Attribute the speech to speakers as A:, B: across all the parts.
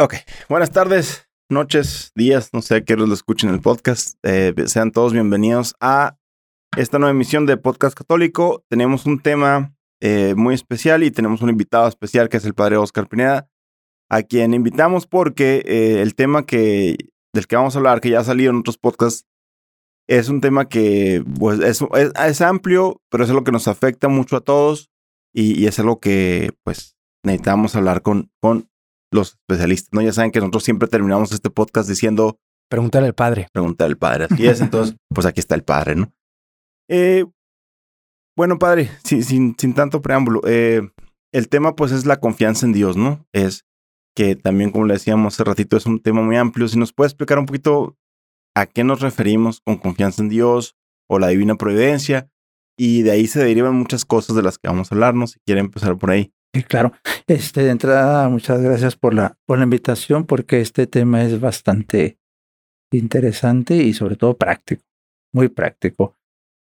A: Ok, buenas tardes, noches, días, no sé a qué hora lo escuchen el podcast. Eh, sean todos bienvenidos a esta nueva emisión de Podcast Católico. Tenemos un tema eh, muy especial y tenemos un invitado especial que es el padre Oscar Pineda, a quien invitamos porque eh, el tema que, del que vamos a hablar, que ya ha salido en otros podcasts, es un tema que pues, es, amplio, pero es algo que nos afecta mucho a todos y, y es algo que pues necesitamos hablar con, con los especialistas, ¿no? Ya saben que nosotros siempre terminamos este podcast diciendo...
B: Pregúntale al padre.
A: Pregúntale al padre. Así es, entonces, pues aquí está el padre, ¿no? Eh, bueno, padre, sin, sin, sin tanto preámbulo, eh, el tema pues es la confianza en Dios, ¿no? Es que también, como le decíamos hace ratito, es un tema muy amplio. Si nos puede explicar un poquito a qué nos referimos con confianza en Dios o la divina providencia, y de ahí se derivan muchas cosas de las que vamos a hablarnos. Si quiere empezar por ahí.
C: Claro. Este, de entrada, muchas gracias por la, por la invitación, porque este tema es bastante interesante y sobre todo práctico, muy práctico.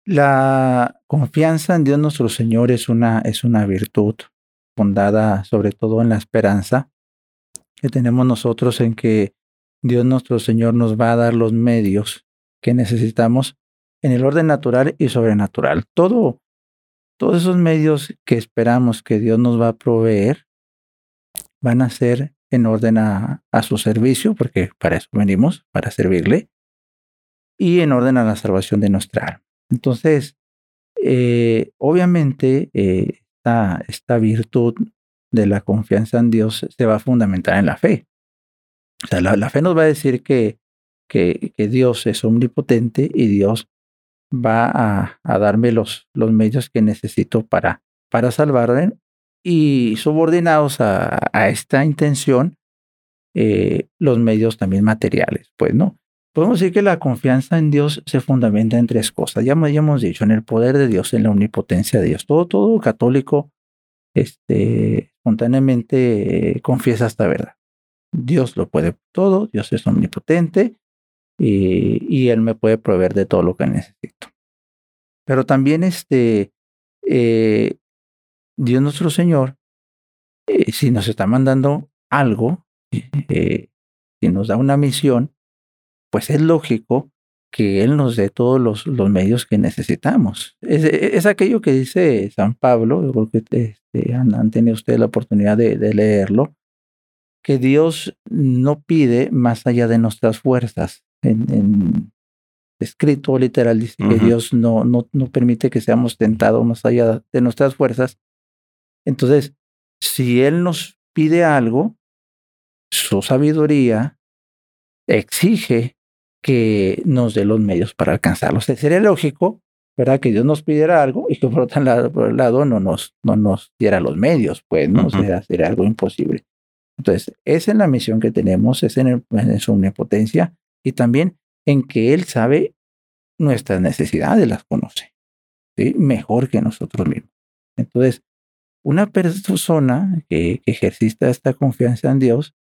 C: La confianza en Dios nuestro Señor es una, es una virtud fundada sobre todo en la esperanza que tenemos nosotros en que Dios nuestro Señor nos va a dar los medios que necesitamos en el orden natural y sobrenatural. Todo, todos esos medios que esperamos que Dios nos va a proveer van a ser en orden a, su servicio, porque para eso venimos, para servirle, y en orden a la salvación de nuestra alma. Entonces, eh, obviamente, eh, esta, virtud de la confianza en Dios se va a fundamentar en la fe. O sea, la, fe nos va a decir que, que, que, Dios es omnipotente y Dios va a, darme los, los, medios que necesito para, para salvarme y subordinados a, esta intención, eh, los medios también materiales, pues, ¿no? Podemos decir que la confianza en Dios se fundamenta en tres cosas. Ya, ya hemos dicho, en el poder de Dios, en la omnipotencia de Dios. Todo, todo católico este, espontáneamente confiesa esta verdad. Dios lo puede todo, Dios es omnipotente y, y, Él me puede proveer de todo lo que necesito. Pero también este, eh, Dios nuestro Señor, eh, si nos está mandando algo, eh, si nos da una misión, pues es lógico que Él nos dé todos los, medios que necesitamos. Es, es, aquello que dice San Pablo, yo creo que este, han, tenido ustedes la oportunidad de, leerlo, que Dios no pide más allá de nuestras fuerzas. En, en escrito literal dice que Dios no, no, no permite que seamos tentados más allá de nuestras fuerzas. Entonces, si Él nos pide algo, su sabiduría exige que nos dé los medios para alcanzarlo. sería lógico, ¿verdad? Que Dios nos pidiera algo y que por otro lado, por el lado no, nos, no nos diera los medios, pues, ¿no? sería, algo imposible. Entonces, esa es la misión que tenemos, es en, en su omnipotencia y también en que Él sabe nuestras necesidades, las conoce. Mejor que nosotros mismos. Entonces, una persona que, ejercita esta confianza en Dios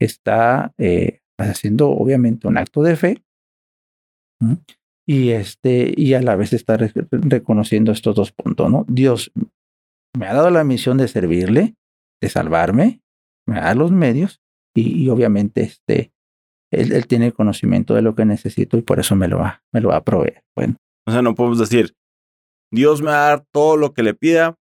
C: está eh, haciendo obviamente un acto de fe y, este, y a la vez está reconociendo estos dos puntos, ¿no? Dios me ha dado la misión de servirle, de salvarme, me da los medios y, obviamente este, él, él, tiene conocimiento de lo que necesito y por eso me lo va, me lo va a proveer. Bueno.
A: O sea, no podemos decir, Dios me va a dar todo lo que le pida,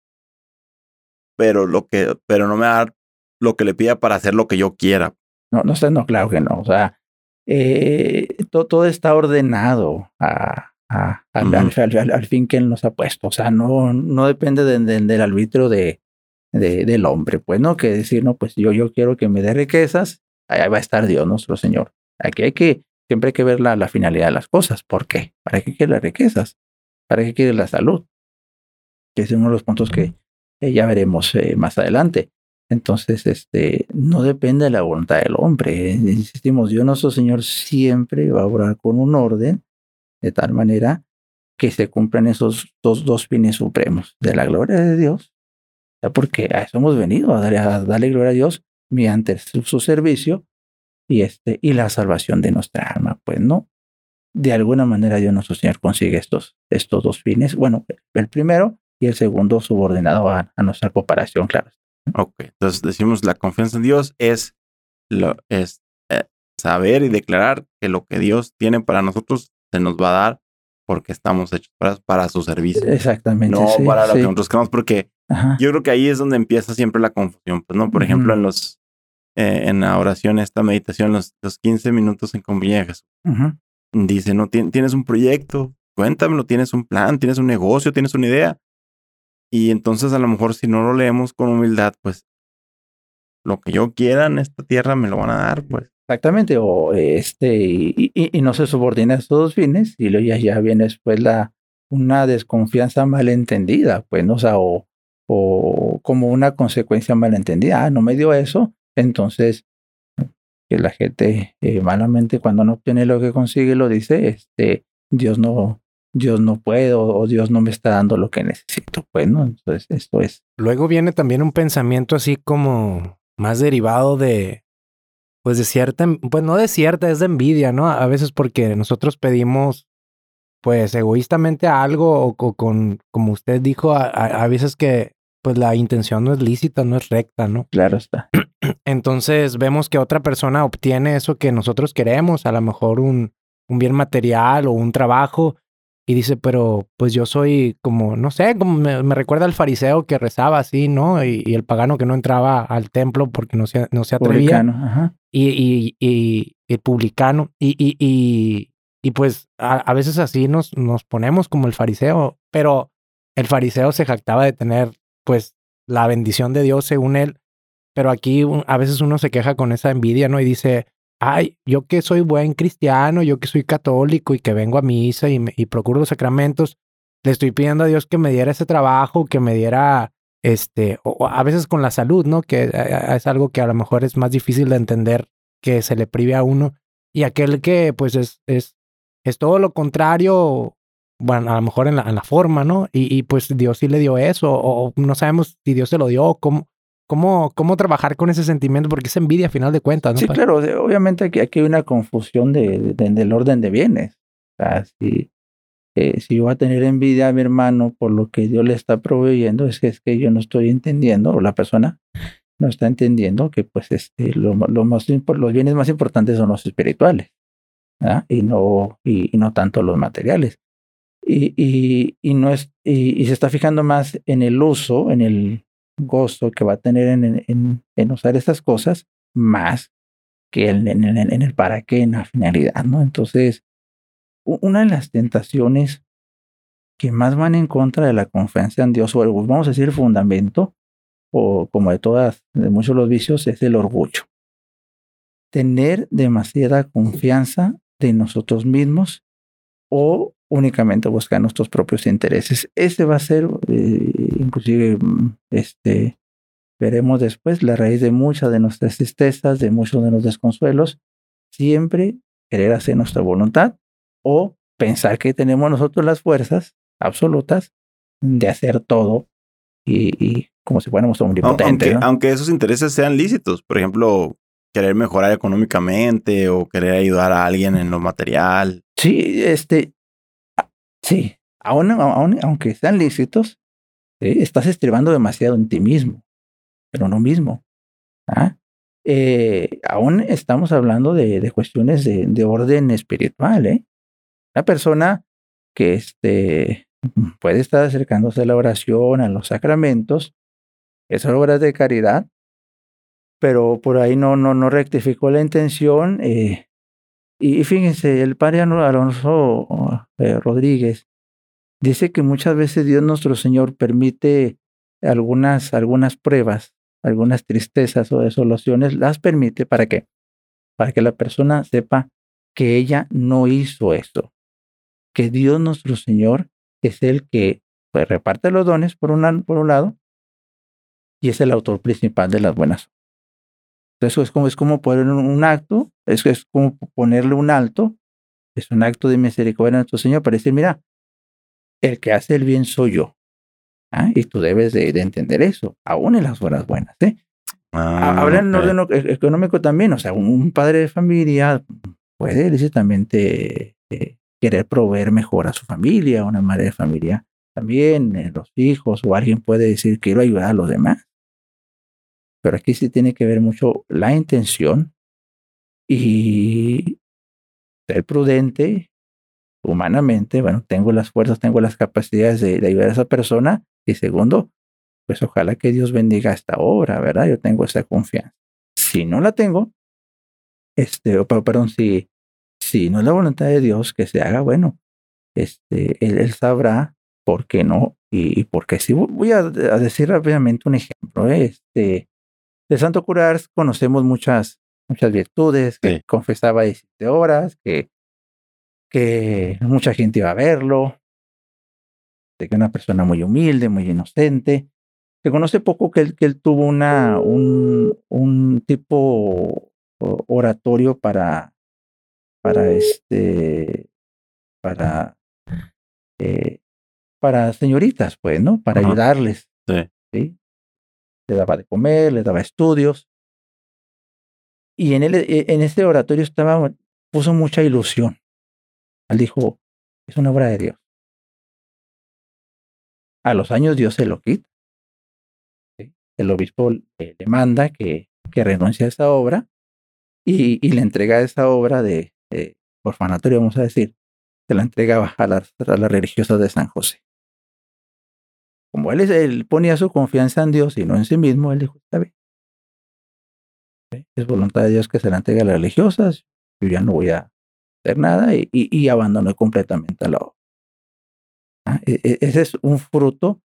A: pero, lo que, pero no me va a dar lo que le pida para hacer lo que yo quiera.
C: No, no, no, claro que no. O sea, eh, todo, está ordenado a, al, fin que Él nos ha puesto. O sea, no, no depende del arbitrio de, de, del hombre, pues, ¿no? Que decir, no, pues yo, yo quiero que me dé riquezas, ahí va a estar Dios, nuestro Señor. Aquí hay que, siempre hay que ver la, la finalidad de las cosas. ¿Por qué? ¿Para qué quiere las riquezas? ¿Para qué quiere la salud? Que es uno de los puntos que ya veremos eh, más adelante. Entonces, este, no depende de la voluntad del hombre. Insistimos, Dios nuestro Señor siempre va a obrar con un orden de tal manera que se cumplan esos dos, dos fines supremos de la gloria de Dios, porque a eso hemos venido, a darle, gloria a Dios mediante su, servicio y, este, y la salvación de nuestra alma. Pues no, de alguna manera Dios nuestro Señor consigue estos, estos dos fines. Bueno, el primero y el segundo subordinado a, a nuestra cooperación, claro.
A: Ok, entonces decimos la confianza en Dios es lo, es eh, saber y declarar que lo que Dios tiene para nosotros se nos va a dar porque estamos hechos para, para su servicio.
C: Exactamente.
A: No
C: sí,
A: para lo
C: sí.
A: que nosotros queremos, porque
C: Ajá.
A: yo creo que ahí es donde empieza siempre la confusión. Pues, ¿no? Por ejemplo, en los eh, en la oración, esta meditación, los, los 15 minutos en compañía de Jesús,
C: Ujú.
A: dice, no Tien- tienes un proyecto, cuéntamelo, tienes un plan, tienes un negocio, tienes una idea. Y entonces a lo mejor si no lo leemos con humildad, pues lo que yo quiera en esta tierra me lo van a dar, pues.
C: Exactamente, o este, y, y- y no se subordina a estos dos fines, y luego ya, ya viene después la, una desconfianza malentendida, pues, ¿no? O sea, o, o como una consecuencia malentendida, ah, no me dio eso, entonces, que la gente eh, malamente cuando no obtiene lo que consigue lo dice, este, Dios no, Dios no puede, o, Dios no me está dando lo que necesito, pues, ¿no? Entonces, esto es,
B: Luego viene también un pensamiento así como más derivado de, pues de cierta, pues no de cierta, es de envidia, ¿no? A veces porque nosotros pedimos, pues egoístamente algo o, o con, como usted dijo, a, a- a veces que pues la intención no es lícita, no es recta, ¿no?
C: claro está.
B: Entonces vemos que otra persona obtiene eso que nosotros queremos, a lo mejor un, un bien material o un trabajo, y dice, pero pues yo soy como, no sé, como me, me recuerda al fariseo que rezaba así, ¿no? Y, y el pagano que no entraba al templo porque no se, no se atrevía,
C: Publicano, ajá.
B: y, y, y el publicano, y, y, y, y pues a, a veces así nos, nos ponemos como el fariseo, pero el fariseo se jactaba de tener pues la bendición de Dios según él, pero aquí a veces uno se queja con esa envidia, ¿no? Y dice, ay, yo que soy buen cristiano, yo que soy católico y que vengo a misa y, me- y procuro los sacramentos, le estoy pidiendo a Dios que me diera ese trabajo, que me diera, este, o, a veces con la salud, ¿no? Que es algo que a lo mejor es más difícil de entender que se le prive a uno. Y aquel que pues es, es, es todo lo contrario, bueno, a lo mejor en la, en la forma, ¿no? Y, y, pues Dios sí le dio eso, o, no sabemos si Dios se lo dio, cómo, cómo, cómo trabajar con ese sentimiento, porque es envidia a final de cuentas, ¿no?
C: Sí, claro, obviamente aquí, aquí hay una confusión de, de- del orden de bienes. O sea, si, eh, si yo voy a tener envidia a mi hermano por lo que Dios le está proveyendo, es que, es que yo no estoy entendiendo, o la persona no está entendiendo que pues este, lo, más, los bienes más importantes son los espirituales, ¿verdad? y, no, y, y no tanto los materiales. Y, y, y no es, y, y se está fijando más en el uso, en el gozo que va a tener en, usar estas cosas, más que en, el para qué, en la finalidad, ¿no? Entonces, una de las tentaciones que más van en contra de la confianza en Dios, o el- vamos a decir el fundamento, o como de todas, de muchos de los vicios, es el orgullo. Tener demasiada confianza de nosotros mismos o únicamente buscar nuestros propios intereses. Ese va a ser, eh, inclusive, mm, este, veremos después, la raíz de muchas de nuestras tristezas, de muchos de los desconsuelos, siempre querer hacer nuestra voluntad o pensar que tenemos nosotros las fuerzas absolutas de hacer todo y, y como si fuéramos omnipotentes.
A: Aunque,
C: ¿no?
A: aunque esos intereses sean lícitos, por ejemplo, querer mejorar económicamente o querer ayudar a alguien en lo material.
C: Sí, este, sí, aún, aún- aunque sean lícitos, eh, estás estribando demasiado en ti mismo, pero no mismo. ¿ah? Eh, aún estamos hablando de, de cuestiones de, de orden espiritual, ¿eh? Una persona que este, puede estar acercándose a la oración, a los sacramentos, esas obras de caridad, pero por ahí no, no, no rectificó la intención. eh, y, y fíjense, el padre Alo- Alonso eh, Rodríguez. Dice que muchas veces Dios nuestro Señor permite algunas, algunas pruebas, algunas tristezas o desolaciones, las permite para qué? Para que la persona sepa que ella no hizo eso, que Dios nuestro Señor es el que pues, reparte los dones por, una, por un lado y es el autor principal de las buenas. Entonces es como, es como poner un, un acto, es, es como ponerle un alto, es un acto de misericordia nuestro Señor para decir, mira, el que hace el bien soy yo. ¿ah? Y tú debes de, de entender eso, aún en las horas buenas. ¿eh?
A: Ah,
C: Habla en orden e- económico también, o sea, un, un padre de familia puede lícitamente eh, querer proveer mejor a su familia, una madre de familia también, eh, los hijos, o alguien puede decir, quiero ayudar a los demás. Pero aquí sí tiene que ver mucho la intención y ser prudente humanamente, bueno, tengo las fuerzas, tengo las capacidades de, ayudar a esa persona. Y segundo, pues ojalá que Dios bendiga esta obra, ¿verdad? Yo tengo esa confianza. Si no la tengo, este, pero, perdón, si, si no es la voluntad de Dios que se haga, bueno, este, él, sabrá por qué no y, y por qué sí. Voy a, decir rápidamente un ejemplo. ¿eh? Este, de Santo Curar conocemos muchas, muchas virtudes, que sí. confesaba 17 horas, que, que mucha gente iba a verlo, de que una persona muy humilde, muy inocente. Se conoce poco que él, que él tuvo una, un, un tipo oratorio para, para este, para, eh, para señoritas, pues, ¿no? Para Ajá. ayudarles.
A: Sí.
C: ¿sí? Le daba de comer, le daba estudios. Y en, el, en este oratorio estaba, puso mucha ilusión. Él dijo, es una obra de Dios. A los años Dios se lo quita. El obispo le, le manda que, que renuncie a esa obra y, y le entrega esa obra de, de, orfanatorio, vamos a decir, se la entregaba a las, a las religiosas de San José. Como él, él, ponía su confianza en Dios y no en sí mismo, él dijo, está bien. Es voluntad de Dios que se la entregue a las religiosas, yo ya no voy a hacer nada y, y, completamente la obra. ¿Ah? E, e, ese es un fruto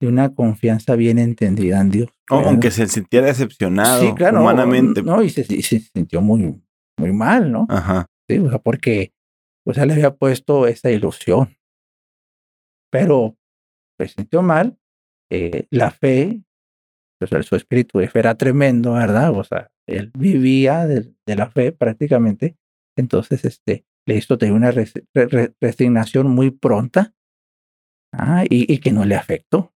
C: de una confianza bien entendida en Dios.
A: Oh, aunque se sintiera decepcionado sí, claro, humanamente.
C: No, y se, y se, sintió muy, muy mal, ¿no?
A: Ajá.
C: Sí, o sea, porque pues él le había puesto esa ilusión. Pero se sintió mal, eh, la fe, pues su espíritu de era tremendo, ¿verdad? O sea, él vivía de, la fe prácticamente. Entonces, este, le hizo tener una res, re, resignación muy pronta ah, y, y, que no le afectó.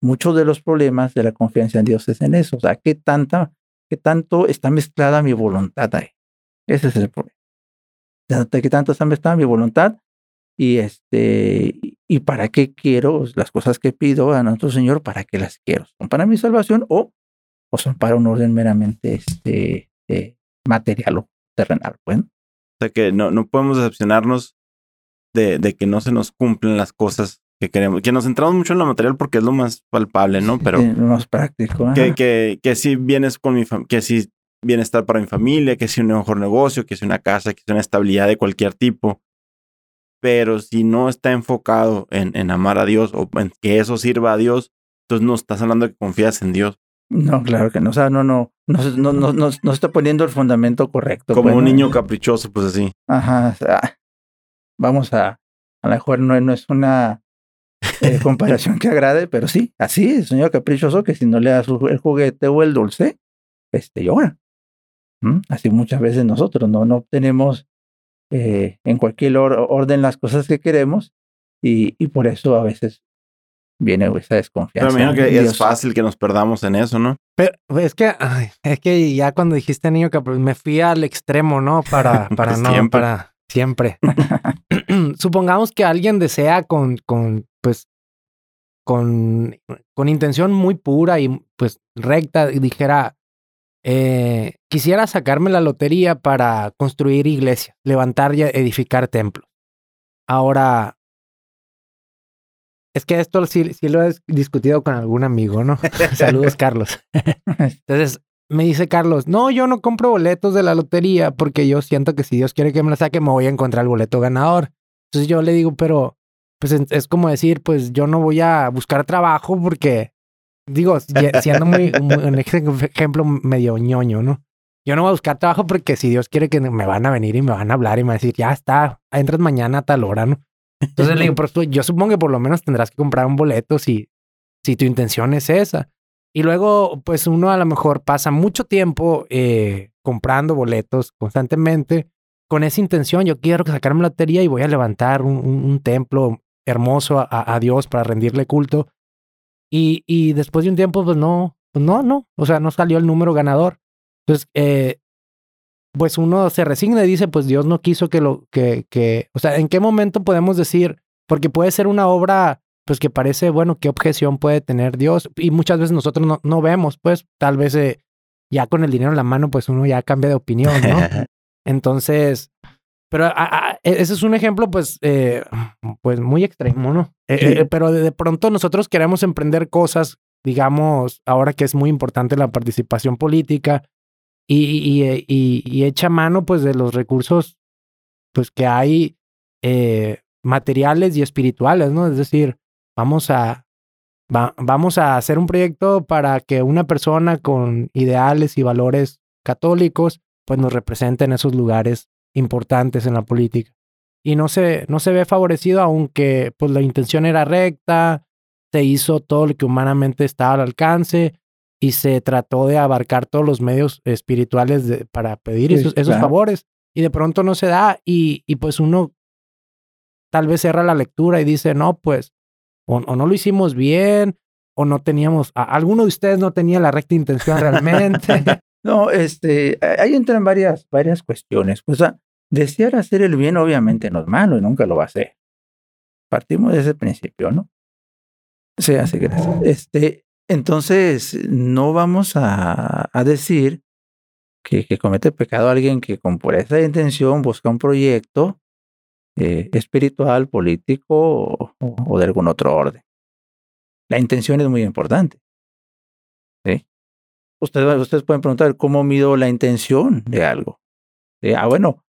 C: Muchos de los problemas de la confianza en Dios es en eso. O sea, ¿qué, tanta, qué tanto está mezclada mi voluntad ahí? Ese es el problema. ¿Qué tanto está mezclada mi voluntad? Y este, ¿y para qué quiero las cosas que pido a nuestro Señor? ¿Para qué las quiero? ¿Son para mi salvación o, o son para un orden meramente este, eh, material o terrenal? Bueno.
A: O sea que no, no podemos decepcionarnos de, de que no se nos cumplen las cosas que queremos, que nos centramos mucho en lo material porque es lo más palpable, ¿no? Pero
C: sí, lo más práctico.
A: Que, que, que si vienes con mi familia, que si bienestar para mi familia, que si un mejor negocio, que si una casa, que si una estabilidad de cualquier tipo. Pero si no está enfocado en, en amar a Dios o en que eso sirva a Dios, entonces no estás hablando de que confías en Dios.
C: No, claro que no. O sea, no, no, no, no, no, no, está poniendo el fundamento correcto.
A: Como bueno, un niño caprichoso, pues así.
C: Ajá. O sea, vamos a, a lo mejor no, no es una eh, comparación que agrade, pero sí, así es, señor caprichoso, que si no le das el juguete o el dulce, este llora. ¿Mm? Así muchas veces nosotros no, no obtenemos eh, en cualquier or orden las cosas que queremos y, y, por eso a veces viene esa desconfianza.
A: Pero que es fácil que nos perdamos en eso, ¿no?
B: Pero es que, ay, es que ya cuando dijiste niño que me fui al extremo, ¿no? Para, para no, siempre. para siempre. Supongamos que alguien desea con, con pues, con, con intención muy pura y pues recta, y dijera, eh, quisiera sacarme la lotería para construir iglesias, levantar y edificar templos. Ahora, es que esto sí, sí lo he discutido con algún amigo, ¿no? Saludos, Carlos. Entonces, me dice Carlos, no, yo no compro boletos de la lotería porque yo siento que si Dios quiere que me la saque, me voy a encontrar el boleto ganador. Entonces yo le digo, pero pues es como decir, pues yo no voy a buscar trabajo porque, digo, siendo muy, un ejemplo medio ñoño, ¿no? Yo no voy a buscar trabajo porque si Dios quiere que me van a venir y me van a hablar y me van a decir, ya está, entras mañana a tal hora, ¿no? Entonces le digo, pero tú, yo supongo que por lo menos tendrás que comprar un boleto si, si tu intención es esa. Y luego, pues uno a lo mejor pasa mucho tiempo eh, comprando boletos constantemente con esa intención. Yo quiero sacarme la lotería y voy a levantar un, un, un templo hermoso a, a, Dios para rendirle culto. Y, y después de un tiempo, pues no, pues no, no, o sea, no salió el número ganador. Entonces, eh, pues uno se resigna y dice, pues Dios no quiso que lo, que, que, o sea, ¿en qué momento podemos decir? Porque puede ser una obra, pues que parece, bueno, ¿qué objeción puede tener Dios? Y muchas veces nosotros no, no vemos, pues tal vez eh, ya con el dinero en la mano, pues uno ya cambia de opinión, ¿no? Entonces, pero e, ese es un ejemplo, pues, eh, pues muy extremo, ¿no? Eh, eh, pero de, pronto nosotros queremos emprender cosas, digamos, ahora que es muy importante la participación política y, y, y, echa mano, pues, de los recursos, pues, que hay materiales y espirituales, ¿no? Es decir, vamos a, vamos a hacer un proyecto para que una persona con ideales y valores católicos, pues, nos represente en esos lugares importantes en la política. Y no se, no se ve favorecido, aunque pues la intención era recta, se hizo todo lo que humanamente estaba al alcance y se trató de abarcar todos los medios espirituales para pedir esos, esos favores. Y de pronto no se da y, y, pues uno tal vez cierra la lectura y dice, no, pues, o, no lo hicimos bien, o no teníamos, alguno de ustedes no tenía la recta intención realmente.
C: No, este, ahí entran varias, varias cuestiones. Pues, desear hacer el bien obviamente no es malo y nunca lo va a hacer. Partimos de ese principio, ¿no? Se hace gracias. Este, entonces, no vamos a, a decir que, que, comete pecado alguien que con pureza de intención busca un proyecto eh, espiritual, político o, de algún otro orden. La intención es muy importante. ¿sí? Ustedes, ustedes pueden preguntar cómo mido la intención de algo. Ah, bueno,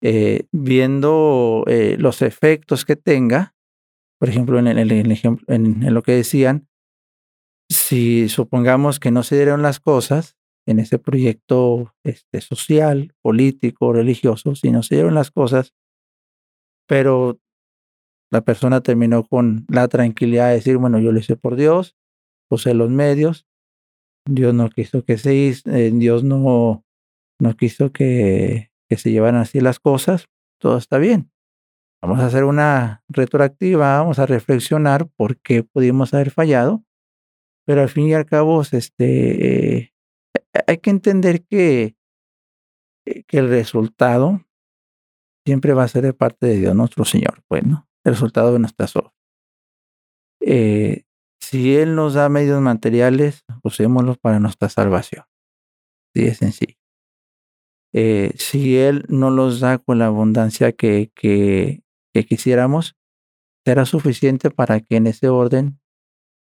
C: eh, viendo eh, los efectos que tenga, por ejemplo, en, el, ejemplo, en, lo que decían, si supongamos que no se dieron las cosas en ese proyecto este, social, político, religioso, si no se dieron las cosas, pero la persona terminó con la tranquilidad de decir, bueno, yo lo hice por Dios, puse los medios, Dios no quiso que se eh, Dios no, no quiso que, que se llevan así las cosas, todo está bien. Vamos a hacer una retroactiva, vamos a reflexionar por qué pudimos haber fallado, pero al fin y al cabo, este, eh, hay que entender que, eh, que el resultado siempre va a ser de parte de Dios nuestro Señor, bueno, pues, el resultado de nuestras obras. Eh, si Él nos da medios materiales, usémoslos para nuestra salvación. Sí, es sencillo. Eh, si Él no los da con la abundancia que, que, quisiéramos, será suficiente para que en ese orden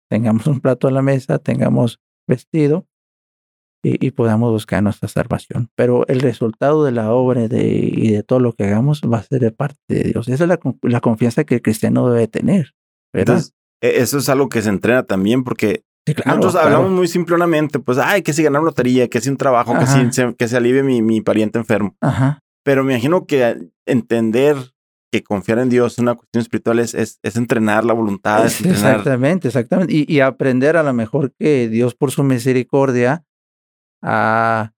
C: tengamos un plato a la mesa, tengamos vestido y, podamos buscar nuestra salvación. Pero el resultado de la obra de, y de todo lo que hagamos va a ser de parte de Dios. Esa es la, la confianza que el cristiano debe tener. ¿verdad?
A: Eso es algo que se entrena también porque nosotros hablamos muy simplemente, pues, ay, que si ganar lotería, que si un trabajo, que si se, que se alivie mi, mi pariente enfermo. Ajá. Pero me imagino que entender que confiar en Dios es una cuestión espiritual es, es, entrenar la voluntad.
C: Exactamente, exactamente. Y, y, aprender a lo mejor que Dios por su misericordia ha,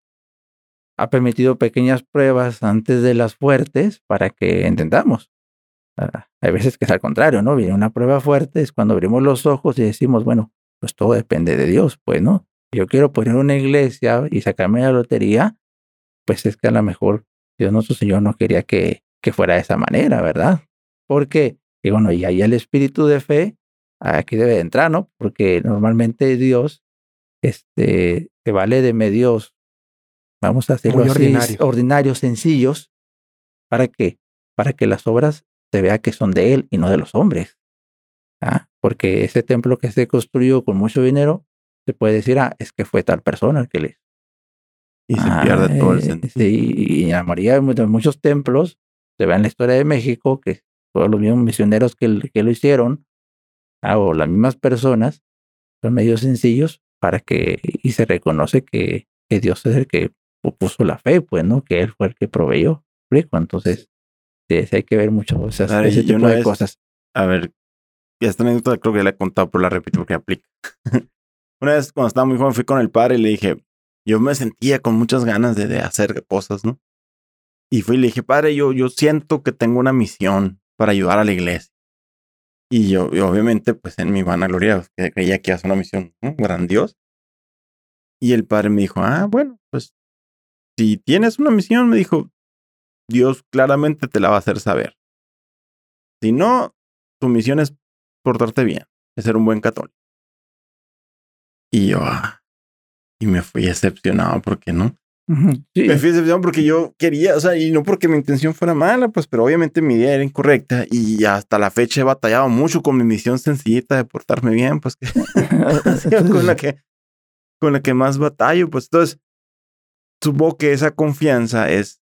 C: ha permitido pequeñas pruebas antes de las fuertes para que entendamos. Hay veces que es al contrario, ¿no? Viene una prueba fuerte, es cuando abrimos los ojos y decimos, bueno, pues todo depende de Dios, pues, ¿no? Yo quiero poner una iglesia y sacarme la lotería, pues es que a lo mejor Dios nuestro Señor no quería que, que fuera de esa manera, ¿verdad? Porque, y bueno, y ahí el espíritu de fe aquí debe entrar, ¿no? Porque normalmente Dios este, se vale de medios, vamos a hacerlo así, ordinarios, sencillos, ¿para qué? Para que las obras se vea que son de Él y no de los hombres. ¿ah? Porque ese templo que se construyó con mucho dinero, se puede decir, ah, es que fue tal persona el que le
A: Y se pierde todo el ah, sentido.
C: Sí, y en la mayoría de muchos templos, se ve en la historia de México, que todos los mismos misioneros que, que lo hicieron, ah, o las mismas personas, son medios sencillos para que, y se reconoce que, que Dios es el que puso la fe, pues, ¿no? Que Él fue el que proveyó. Entonces, sí, hay que ver mucho esas, ese tipo de cosas.
A: A ver, esta anécdota creo que ya la he contado, pero la repito porque aplica. Una vez cuando estaba muy joven fui con el padre y le dije, yo me sentía con muchas ganas de, de hacer cosas, ¿no? Y fui y le dije, padre, yo, yo siento que tengo una misión para ayudar a la iglesia. Y yo, obviamente, pues en mi vanagloria que creía que iba a ser una misión grandiosa. Y el padre me dijo, ah, bueno, pues si tienes una misión, me dijo, Dios claramente te la va a hacer saber. Si no, tu misión es portarte bien, es ser un buen católico. Y yo, ah, y me fui decepcionado, porque no?
C: Ujú, sí.
A: Me fui decepcionado porque yo quería, o sea, y no porque mi intención fuera mala, pues, pero obviamente mi idea era incorrecta y hasta la fecha he batallado mucho con mi misión sencillita de portarme bien, pues, que con la que, con la que más batallo, pues, entonces, supongo que esa confianza es,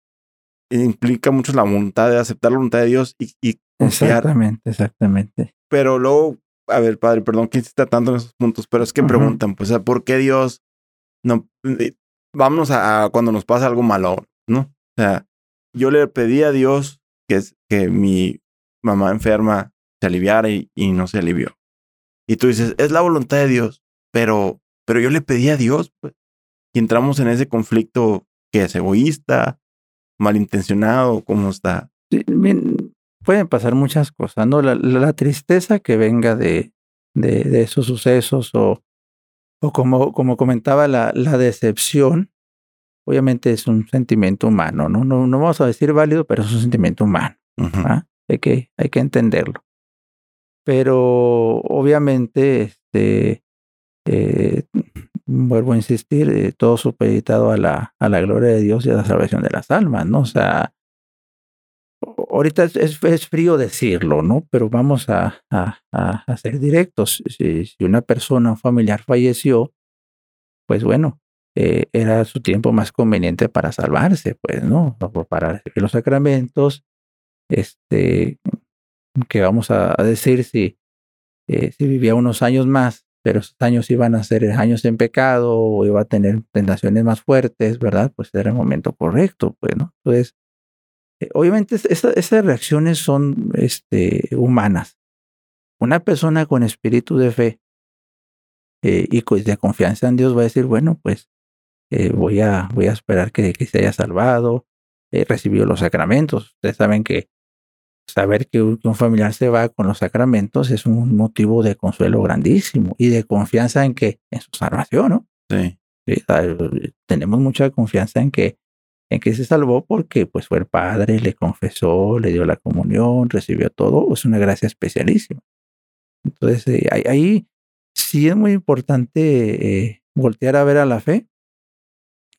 A: implica mucho la voluntad de aceptar la voluntad de Dios y, y confiar
C: Exactamente, exactamente.
A: pero luego, a ver, padre, perdón que insista tanto en esos puntos, pero es que
C: Ujú.
A: preguntan, pues, ¿a ¿por qué Dios no? eh, Vámonos a, a cuando nos pasa algo malo, ¿no? O sea, yo le pedí a Dios que, que mi mamá enferma se aliviara y, y no se alivió. Y tú dices, es la voluntad de Dios, pero, pero yo le pedí a Dios, pues, y entramos en ese conflicto que es egoísta, malintencionado, ¿cómo está?
C: Sí, bien, pueden pasar muchas cosas, ¿no? La, la- tristeza que venga de, de, de esos sucesos o, o como, como comentaba, la, la decepción, obviamente es un sentimiento humano, ¿no? ¿no? No vamos a decir válido, pero es un sentimiento humano. ¿ah? Hay, que, hay que entenderlo. Pero obviamente, este, eh, vuelvo a insistir, eh, todo supeditado a la, a la gloria de Dios y a la salvación de las almas, ¿no? O sea, ahorita es, frío decirlo, ¿no? Pero vamos a, a, a, ser directos. Si, una persona, un familiar falleció, pues bueno, eh, era su tiempo más conveniente para salvarse, pues, ¿no? Para recibir los sacramentos, este, que vamos a, a decir si, eh, si vivía unos años más, pero esos años iban a ser años en pecado o iba a tener tentaciones más fuertes, ¿verdad? Pues era el momento correcto, pues, ¿no? Entonces, eh, obviamente es- esa- esas reacciones son este, humanas. Una persona con espíritu de fe eh, y de confianza en Dios va a decir, bueno, pues eh, voy, a, voy a esperar que, que se haya salvado, eh, recibió los sacramentos. Ustedes saben que saber que un, familiar se va con los sacramentos es un motivo de consuelo grandísimo y de confianza en que en su salvación, ¿no?
A: Sí.
C: Sea, tenemos mucha confianza en que en que se salvó porque pues fue el padre, le confesó, le dio la comunión, recibió todo, es una gracia especialísima. Entonces, eh, ahí, ahí sí es muy importante eh, voltear a ver a la fe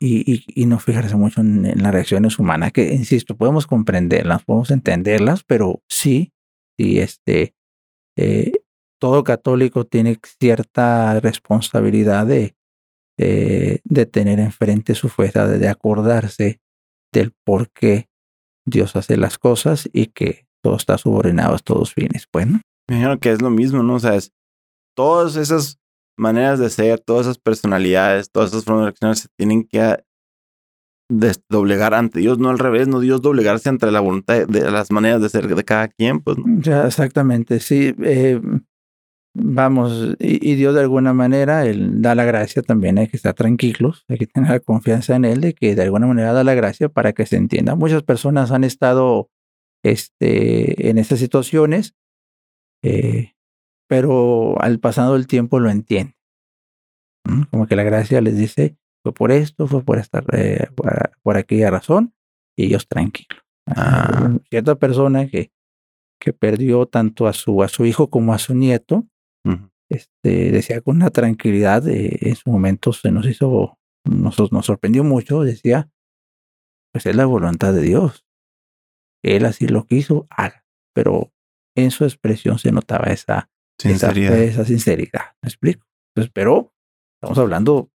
C: y, y, y no fijarse mucho en, las reacciones humanas, que insisto, podemos comprenderlas, podemos entenderlas, pero sí, sí, este, eh, todo católico tiene cierta responsabilidad de, de, tener enfrente su fe, de, acordarse del por qué Dios hace las cosas y que todo está subordinado a todos fines. Bueno,
A: Me imagino que es lo mismo, ¿no? O sea, es todas esas maneras de ser, todas esas personalidades, todas esas formas de reaccionar se tienen que a- des- doblegar ante Dios, no al revés, no Dios doblegarse ante la voluntad de, las maneras de ser de cada quien, pues ¿no?
C: ya exactamente, sí. eh, vamos, y, Dios de alguna manera, Él da la gracia también, hay que estar tranquilos, hay que tener confianza en Él de que de alguna manera da la gracia para que se entienda. Muchas personas han estado este, en estas situaciones, eh, pero al pasado el tiempo lo entienden. ¿no? Como que la gracia les dice, fue por esto, fue por esta, eh, por, por, aquella razón, y ellos tranquilos.
A: Ah.
C: Cierta persona que, que perdió tanto a su, a su hijo como a su nieto,
A: uh -huh.
C: este, decía con una tranquilidad, eh, en su momento se nos hizo, nos, nos sorprendió mucho, decía, pues es la voluntad de Dios. Él así lo quiso, haga. Pero en su expresión se notaba esa
A: sinceridad.
C: Esa, esa sinceridad. ¿Me explico? Entonces, pero estamos hablando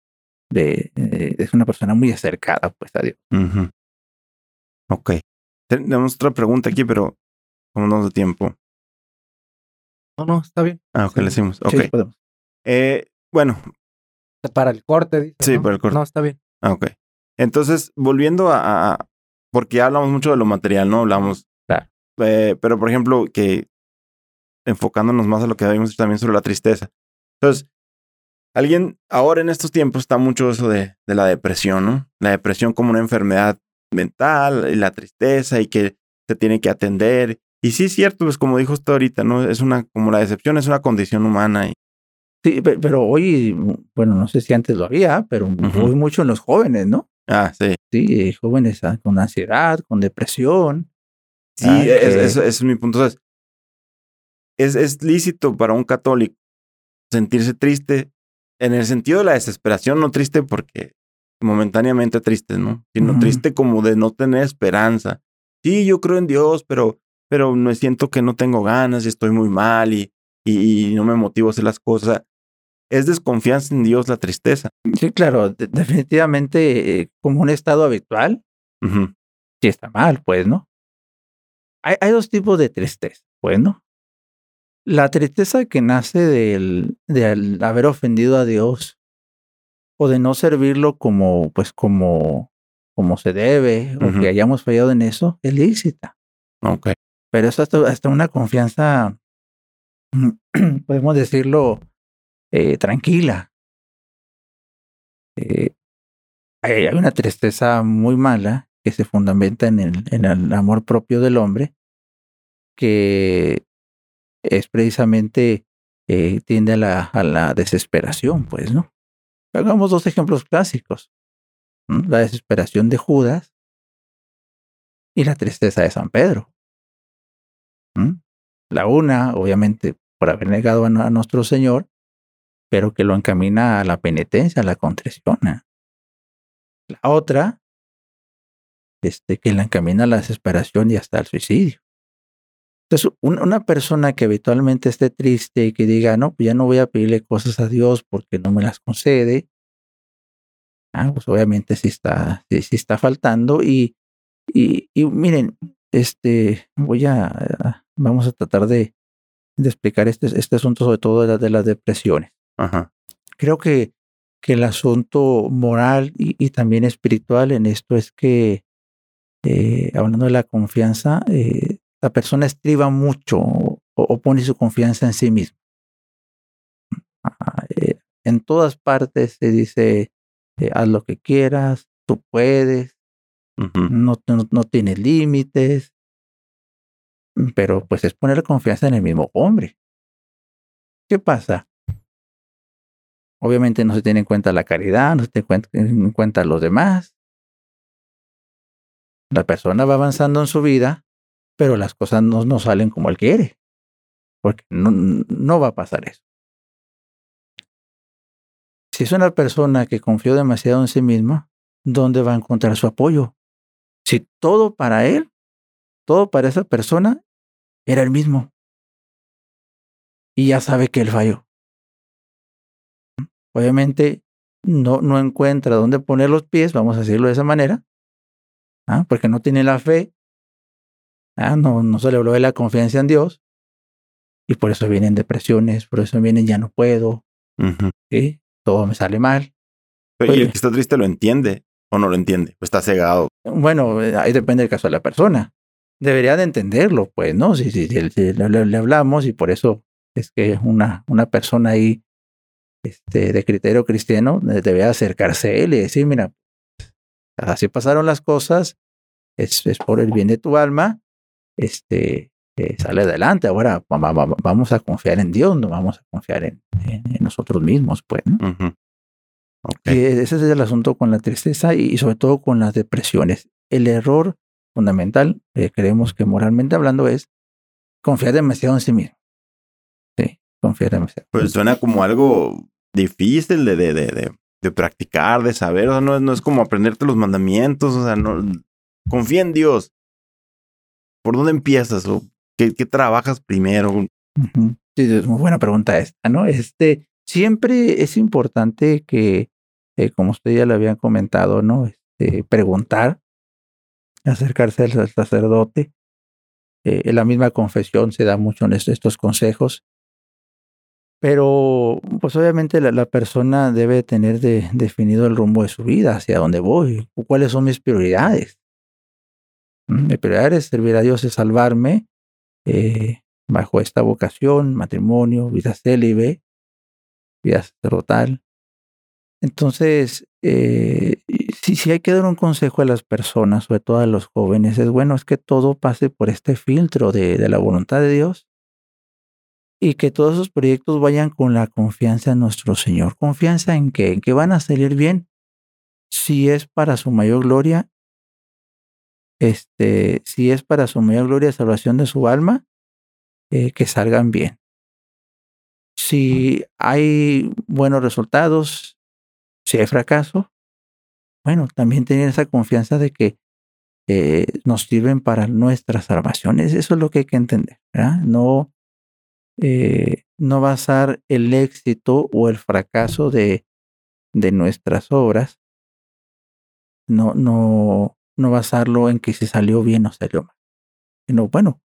C: de, de, de una persona muy acercada, pues, a Dios.
A: Uh -huh. Ok. Tenemos otra pregunta aquí, pero como no de tiempo.
B: No, no, está bien.
A: Ah, ok, sí. le decimos. Ok.
C: Sí, podemos.
A: Eh, bueno.
B: Para el corte, dice.
A: Sí,
B: ¿no?
A: para el corte.
B: No, está bien.
A: Ah, ok. Entonces, volviendo a, a, Porque ya hablamos mucho de lo material, ¿no? Hablamos.
C: Claro.
A: Eh, pero, por ejemplo, que enfocándonos más a lo que habíamos dicho también sobre la tristeza. Entonces, alguien ahora en estos tiempos está mucho eso de, de la depresión, ¿no? La depresión como una enfermedad mental y la tristeza y que se tiene que atender. Y sí es cierto, pues como dijo usted ahorita, ¿no? Es una, como la decepción es una condición humana. Y...
C: Sí, pero hoy, bueno, no sé si antes lo había, pero uh -huh. hoy mucho en los jóvenes, ¿no?
A: Ah, sí.
C: Sí, jóvenes con ansiedad, con depresión.
A: Sí, ah, es, que... es, es, mi punto. Es, es lícito para un católico sentirse triste en el sentido de la desesperación, no triste porque momentáneamente triste, ¿no? Sino triste como de no tener esperanza. Sí, yo creo en Dios, pero, pero me siento que no tengo ganas y estoy muy mal y, y, y no me motivo a hacer las cosas. Es desconfianza en Dios la tristeza.
C: Sí, claro, de- definitivamente eh, como un estado habitual,
A: Ujú,
C: sí está mal, pues, ¿no? Hay, hay dos tipos de tristeza, pues, ¿no? La tristeza que nace del, haber ofendido a Dios o de no servirlo como, pues, como, como se debe o que hayamos fallado en eso, es lícita.
A: Ok.
C: Pero es hasta, hasta una confianza, podemos decirlo, eh, tranquila. Eh, hay, hay una tristeza muy mala que se fundamenta en el, en el amor propio del hombre, que es precisamente eh, tiende a la, a la desesperación, pues, ¿no? Hagamos dos ejemplos clásicos. La desesperación de Judas y la tristeza de San Pedro. La una, obviamente, por haber negado a, a nuestro Señor, pero que lo encamina a la penitencia, a la contrición. ¿eh? La otra, este, que la encamina a la desesperación y hasta al suicidio. Entonces, un- una persona que habitualmente esté triste y que diga, no, pues ya no voy a pedirle cosas a Dios porque no me las concede, ah, pues obviamente sí está, sí, sí está faltando. Y, y, y miren, este, voy a, a- vamos a tratar de, de explicar este, este asunto, sobre todo de, la- de las depresiones
A: Ajá.
C: creo que, que el asunto moral y, y también espiritual en esto es que, eh, hablando de la confianza, eh, la persona estriba mucho o, o pone su confianza en sí misma. Ah, eh, en todas partes se dice, eh, haz lo que quieras, tú puedes, no, no, no tienes límites, pero pues es poner confianza en el mismo hombre. ¿Qué pasa? Obviamente no se tiene en cuenta la caridad, no se tiene en cuenta los demás. La persona va avanzando en su vida, pero las cosas no, no salen como él quiere, porque no, no va a pasar eso. Si es una persona que confió demasiado en sí misma, ¿dónde va a encontrar su apoyo? Si todo para él, todo para esa persona era el mismo. Y ya sabe que él falló. Obviamente no, no encuentra dónde poner los pies, vamos a decirlo de esa manera, ¿ah? porque no tiene la fe, ¿ah? no, no se le habló de la confianza en Dios, y por eso vienen depresiones, por eso vienen ya no puedo,
A: ujú.
C: ¿sí? todo me sale mal.
A: Pero, ¿Y el que está triste lo entiende o no lo entiende? ¿O está cegado?
C: Bueno, eh, ahí depende del caso de la persona. Debería de entenderlo, pues, ¿no? Si, si, si- si le, hablamos y por eso es que una, una persona ahí este, de criterio cristiano debería acercarse a él y decir, mira, así pasaron las cosas, es, es por el bien de tu alma, este, eh, sale adelante. Ahora va- va- va- vamos a confiar en Dios, no vamos a confiar en, en- en nosotros mismos, pues, ¿no?
A: Ujú. Ok.
C: Y ese es el asunto con la tristeza y sobre todo con las depresiones. El error fundamental, eh, creemos que moralmente hablando, es confiar demasiado en sí mismo. Sí, confiar demasiado.
A: Pues suena como algo difícil de, de, de, de, de practicar, de saber. O sea, no, no es como aprenderte los mandamientos. O sea, no. Confía en Dios. ¿Por dónde empiezas? ¿O qué, trabajas primero?
C: Sí, es muy buena pregunta esta, ¿no? Este, siempre es importante que, eh, como usted ya le había comentado, ¿no? Este, preguntar, acercarse al sa- sacerdote. Eh, en la misma confesión se da mucho en est- estos consejos. Pero, pues obviamente la, persona debe tener de- definido el rumbo de su vida, hacia dónde voy, cuáles son mis prioridades. Mi prioridad es servir a Dios, es salvarme, eh, bajo esta vocación, matrimonio, vida célibe, vida sacerdotal. Entonces, eh, si, si hay que dar un consejo a las personas, sobre todo a los jóvenes, es bueno, es que todo pase por este filtro de, de la voluntad de Dios y que todos esos proyectos vayan con la confianza en nuestro Señor. Confianza en que, en que van a salir bien, si es para su mayor gloria, este, si es para su mayor gloria y salvación de su alma, eh, que salgan bien. si hay buenos resultados, si hay fracaso, bueno, también tener esa confianza de que eh, nos sirven para nuestras salvaciones. Eso es lo que hay que entender. ¿verdad? No, eh, no basar el éxito o el fracaso de, de nuestras obras, no, no, no basarlo en que si salió bien o salió mal. Sino, bueno,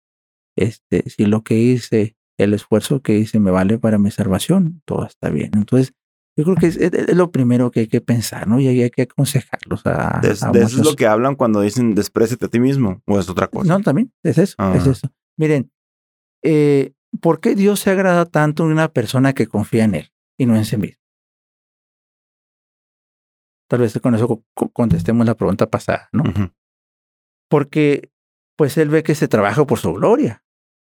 C: este, si lo que hice, el esfuerzo que hice me vale para mi salvación, todo está bien. Entonces, yo creo que es, lo primero que hay que pensar, ¿no? Y hay que aconsejarlos a.
A: De, eso es lo que hablan cuando dicen despreciate a ti mismo, o es otra cosa.
C: No, también, es eso, es ah. eso. Miren, eh, ¿por qué Dios se agrada tanto en una persona que confía en Él y no en sí mismo? Tal vez con eso contestemos la pregunta pasada, ¿no? Porque, pues, Él ve que se trabaja por su gloria.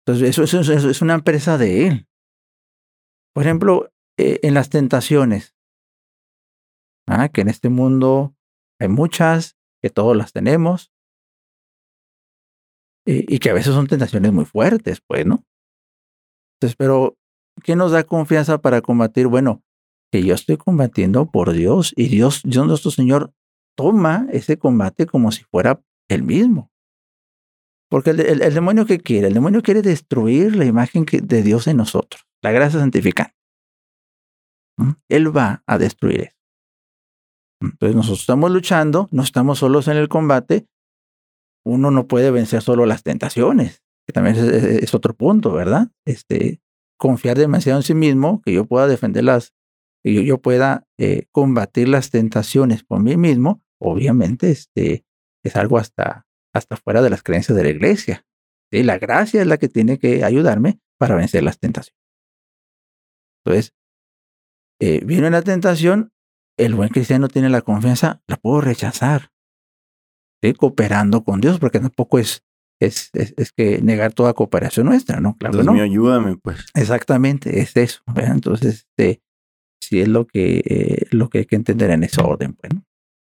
C: Entonces, eso, eso es una empresa de Él. Por ejemplo, eh, en las tentaciones. ¿ah? Que en este mundo hay muchas, que todos las tenemos. Y, que a veces son tentaciones muy fuertes, pues, ¿no? Entonces, pero, ¿qué nos da confianza para combatir? Bueno, que yo estoy combatiendo por Dios y Dios, Dios nuestro Señor, toma ese combate como si fuera el mismo. Porque el, demonio que quiere, el demonio quiere destruir la imagen de Dios en nosotros, la gracia santificante. Él va a destruir eso. Entonces nosotros estamos luchando, no estamos solos en el combate. Uno no puede vencer solo las tentaciones, que también es, otro punto, ¿verdad? Este, confiar demasiado en sí mismo, que yo pueda defenderlas, que yo, pueda eh, combatir las tentaciones por mí mismo, obviamente este, es algo hasta, hasta fuera de las creencias de la iglesia. ¿sí? La gracia es la que tiene que ayudarme para vencer las tentaciones. Entonces, eh, viene la tentación, el buen cristiano tiene la confianza, la puedo rechazar, cooperando con Dios, porque tampoco es, es, es, que negar toda cooperación nuestra, ¿no?
A: Claro, Dios mío, ayúdame, pues.
C: Exactamente, es eso. Entonces, este, sí es lo que, eh, lo que hay que entender en ese orden, pues.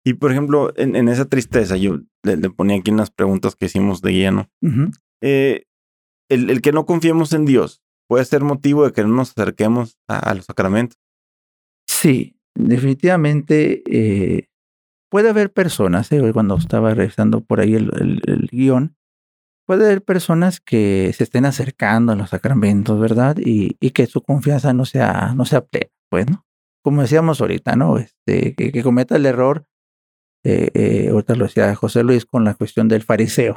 A: Y por ejemplo, en, esa tristeza, yo le, ponía aquí unas preguntas que hicimos de guía, ¿no? Eh, el, el, que no confiemos en Dios puede ser motivo de que no nos acerquemos a los sacramentos.
C: Sí, definitivamente eh, puede haber personas, eh, cuando estaba revisando por ahí el, guion, puede haber personas que se estén acercando a los sacramentos, ¿verdad? Y, que su confianza no sea, no sea plena, pues, ¿no? Como decíamos ahorita, ¿no? Este, que, cometa el error, eh, eh, ahorita lo decía José Luis con la cuestión del fariseo.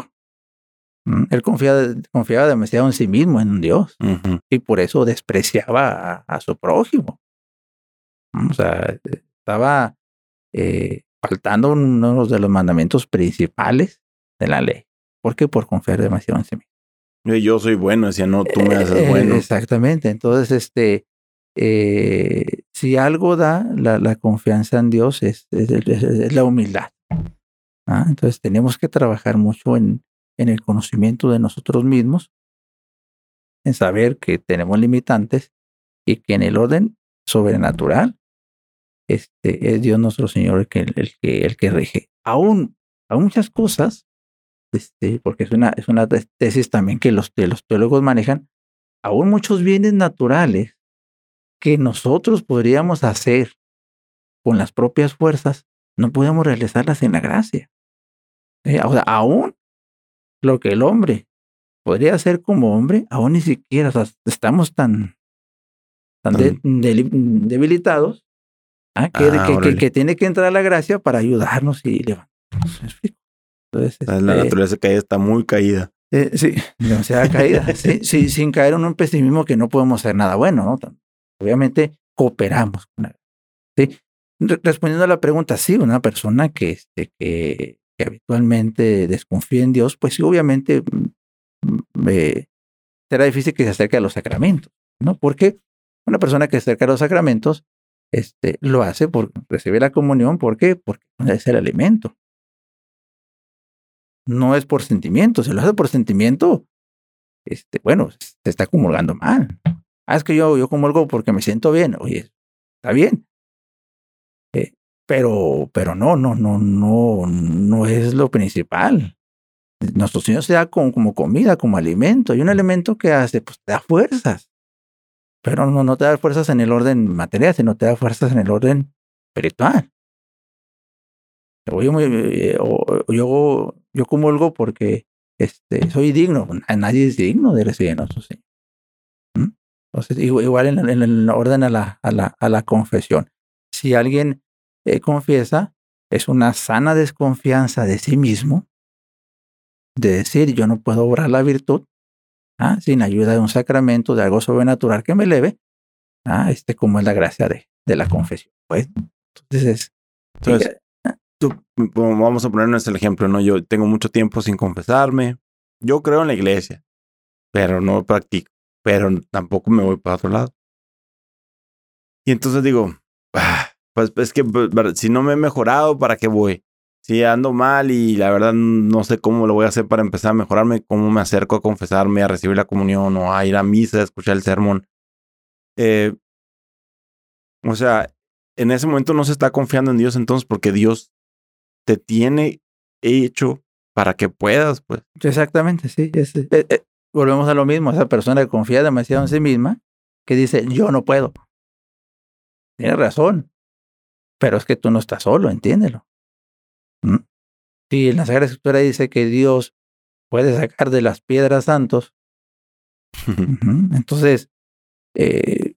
C: Él confiaba, confiaba demasiado en sí mismo, en Dios, y por eso despreciaba a su prójimo. O sea, estaba eh, faltando uno de los mandamientos principales de la ley. ¿Por qué? Por confiar demasiado en sí mismo.
A: Yo soy bueno, decía, no, tú me haces eh, bueno.
C: Exactamente. Entonces, este, eh, si algo da la, confianza en Dios es, es, la humildad. ¿ah? Entonces, tenemos que trabajar mucho en, en el conocimiento de nosotros mismos, en saber que tenemos limitantes y que en el orden sobrenatural este, es Dios nuestro Señor el que, el que, el que rige. Aún, a muchas cosas, este, porque es una, es una tesis también que los, los teólogos manejan, aún muchos bienes naturales que nosotros podríamos hacer con las propias fuerzas, no podemos realizarlas en la gracia. Eh, o sea, aún lo que el hombre podría hacer como hombre, aún ni siquiera, estamos tan, tan debilitados Ah, ah, que, tiene que entrar la gracia para ayudarnos y levantarnos.
A: Entonces, la este naturaleza caída está muy caída.
C: Eh, sí, demasiada caída. sí, sin caer en un pesimismo que no podemos hacer nada bueno, ¿no? Obviamente cooperamos ¿sí? Respondiendo a la pregunta, sí, una persona que, este, que, habitualmente desconfía en Dios, pues sí, obviamente mm, eh, será difícil que se acerque a los sacramentos, ¿no? Porque una persona que se acerca a los sacramentos este, lo hace por recibir la comunión. ¿Por qué? Porque es el alimento. No es por sentimiento. Si lo hace por sentimiento, este, bueno, se está comulgando mal. Ah, es que yo, yo comulgo porque me siento bien. Oye, está bien. Eh, pero, pero no, no, no, no, no es lo principal. Nuestro Señor se da como, como comida, como alimento. Y un alimento que hace, pues te da fuerzas. pero no, no te da fuerzas en el orden material, sino te da fuerzas en el orden espiritual. Yo, yo, yo comulgo porque este, soy digno. Nadie es digno de recibir a nuestro Señor. Entonces, igual en, el orden a la, a, la, a la confesión. Si alguien eh, confiesa, es una sana desconfianza de sí mismo, de decir yo no puedo obrar la virtud ¿ah? sin ayuda de un sacramento, de algo sobrenatural que me eleve, ¿ah? este, como es la gracia de, de la confesión. Pues, entonces,
A: entonces tú, vamos a ponernos el ejemplo, ¿no? Yo tengo mucho tiempo sin confesarme. Yo creo en la iglesia, pero no practico, pero tampoco me voy para otro lado. Y entonces digo, ah, pues es que pues, si no me he mejorado, ¿para qué voy? Si ando mal y la verdad no sé cómo lo voy a hacer para empezar a mejorarme, cómo me acerco a confesarme, a recibir la comunión o a ir a misa, a escuchar el sermón. Eh, o sea, en ese momento no se está confiando en Dios entonces porque Dios te tiene hecho para que puedas, pues.
C: Exactamente, sí. Eh, eh, volvemos a lo mismo, esa persona que confía demasiado en sí misma, que dice, yo no puedo. Tiene razón, pero es que tú no estás solo, entiéndelo. ¿Mm? Si en la Sagrada Escritura dice que Dios puede sacar de las piedras santos, entonces, eh,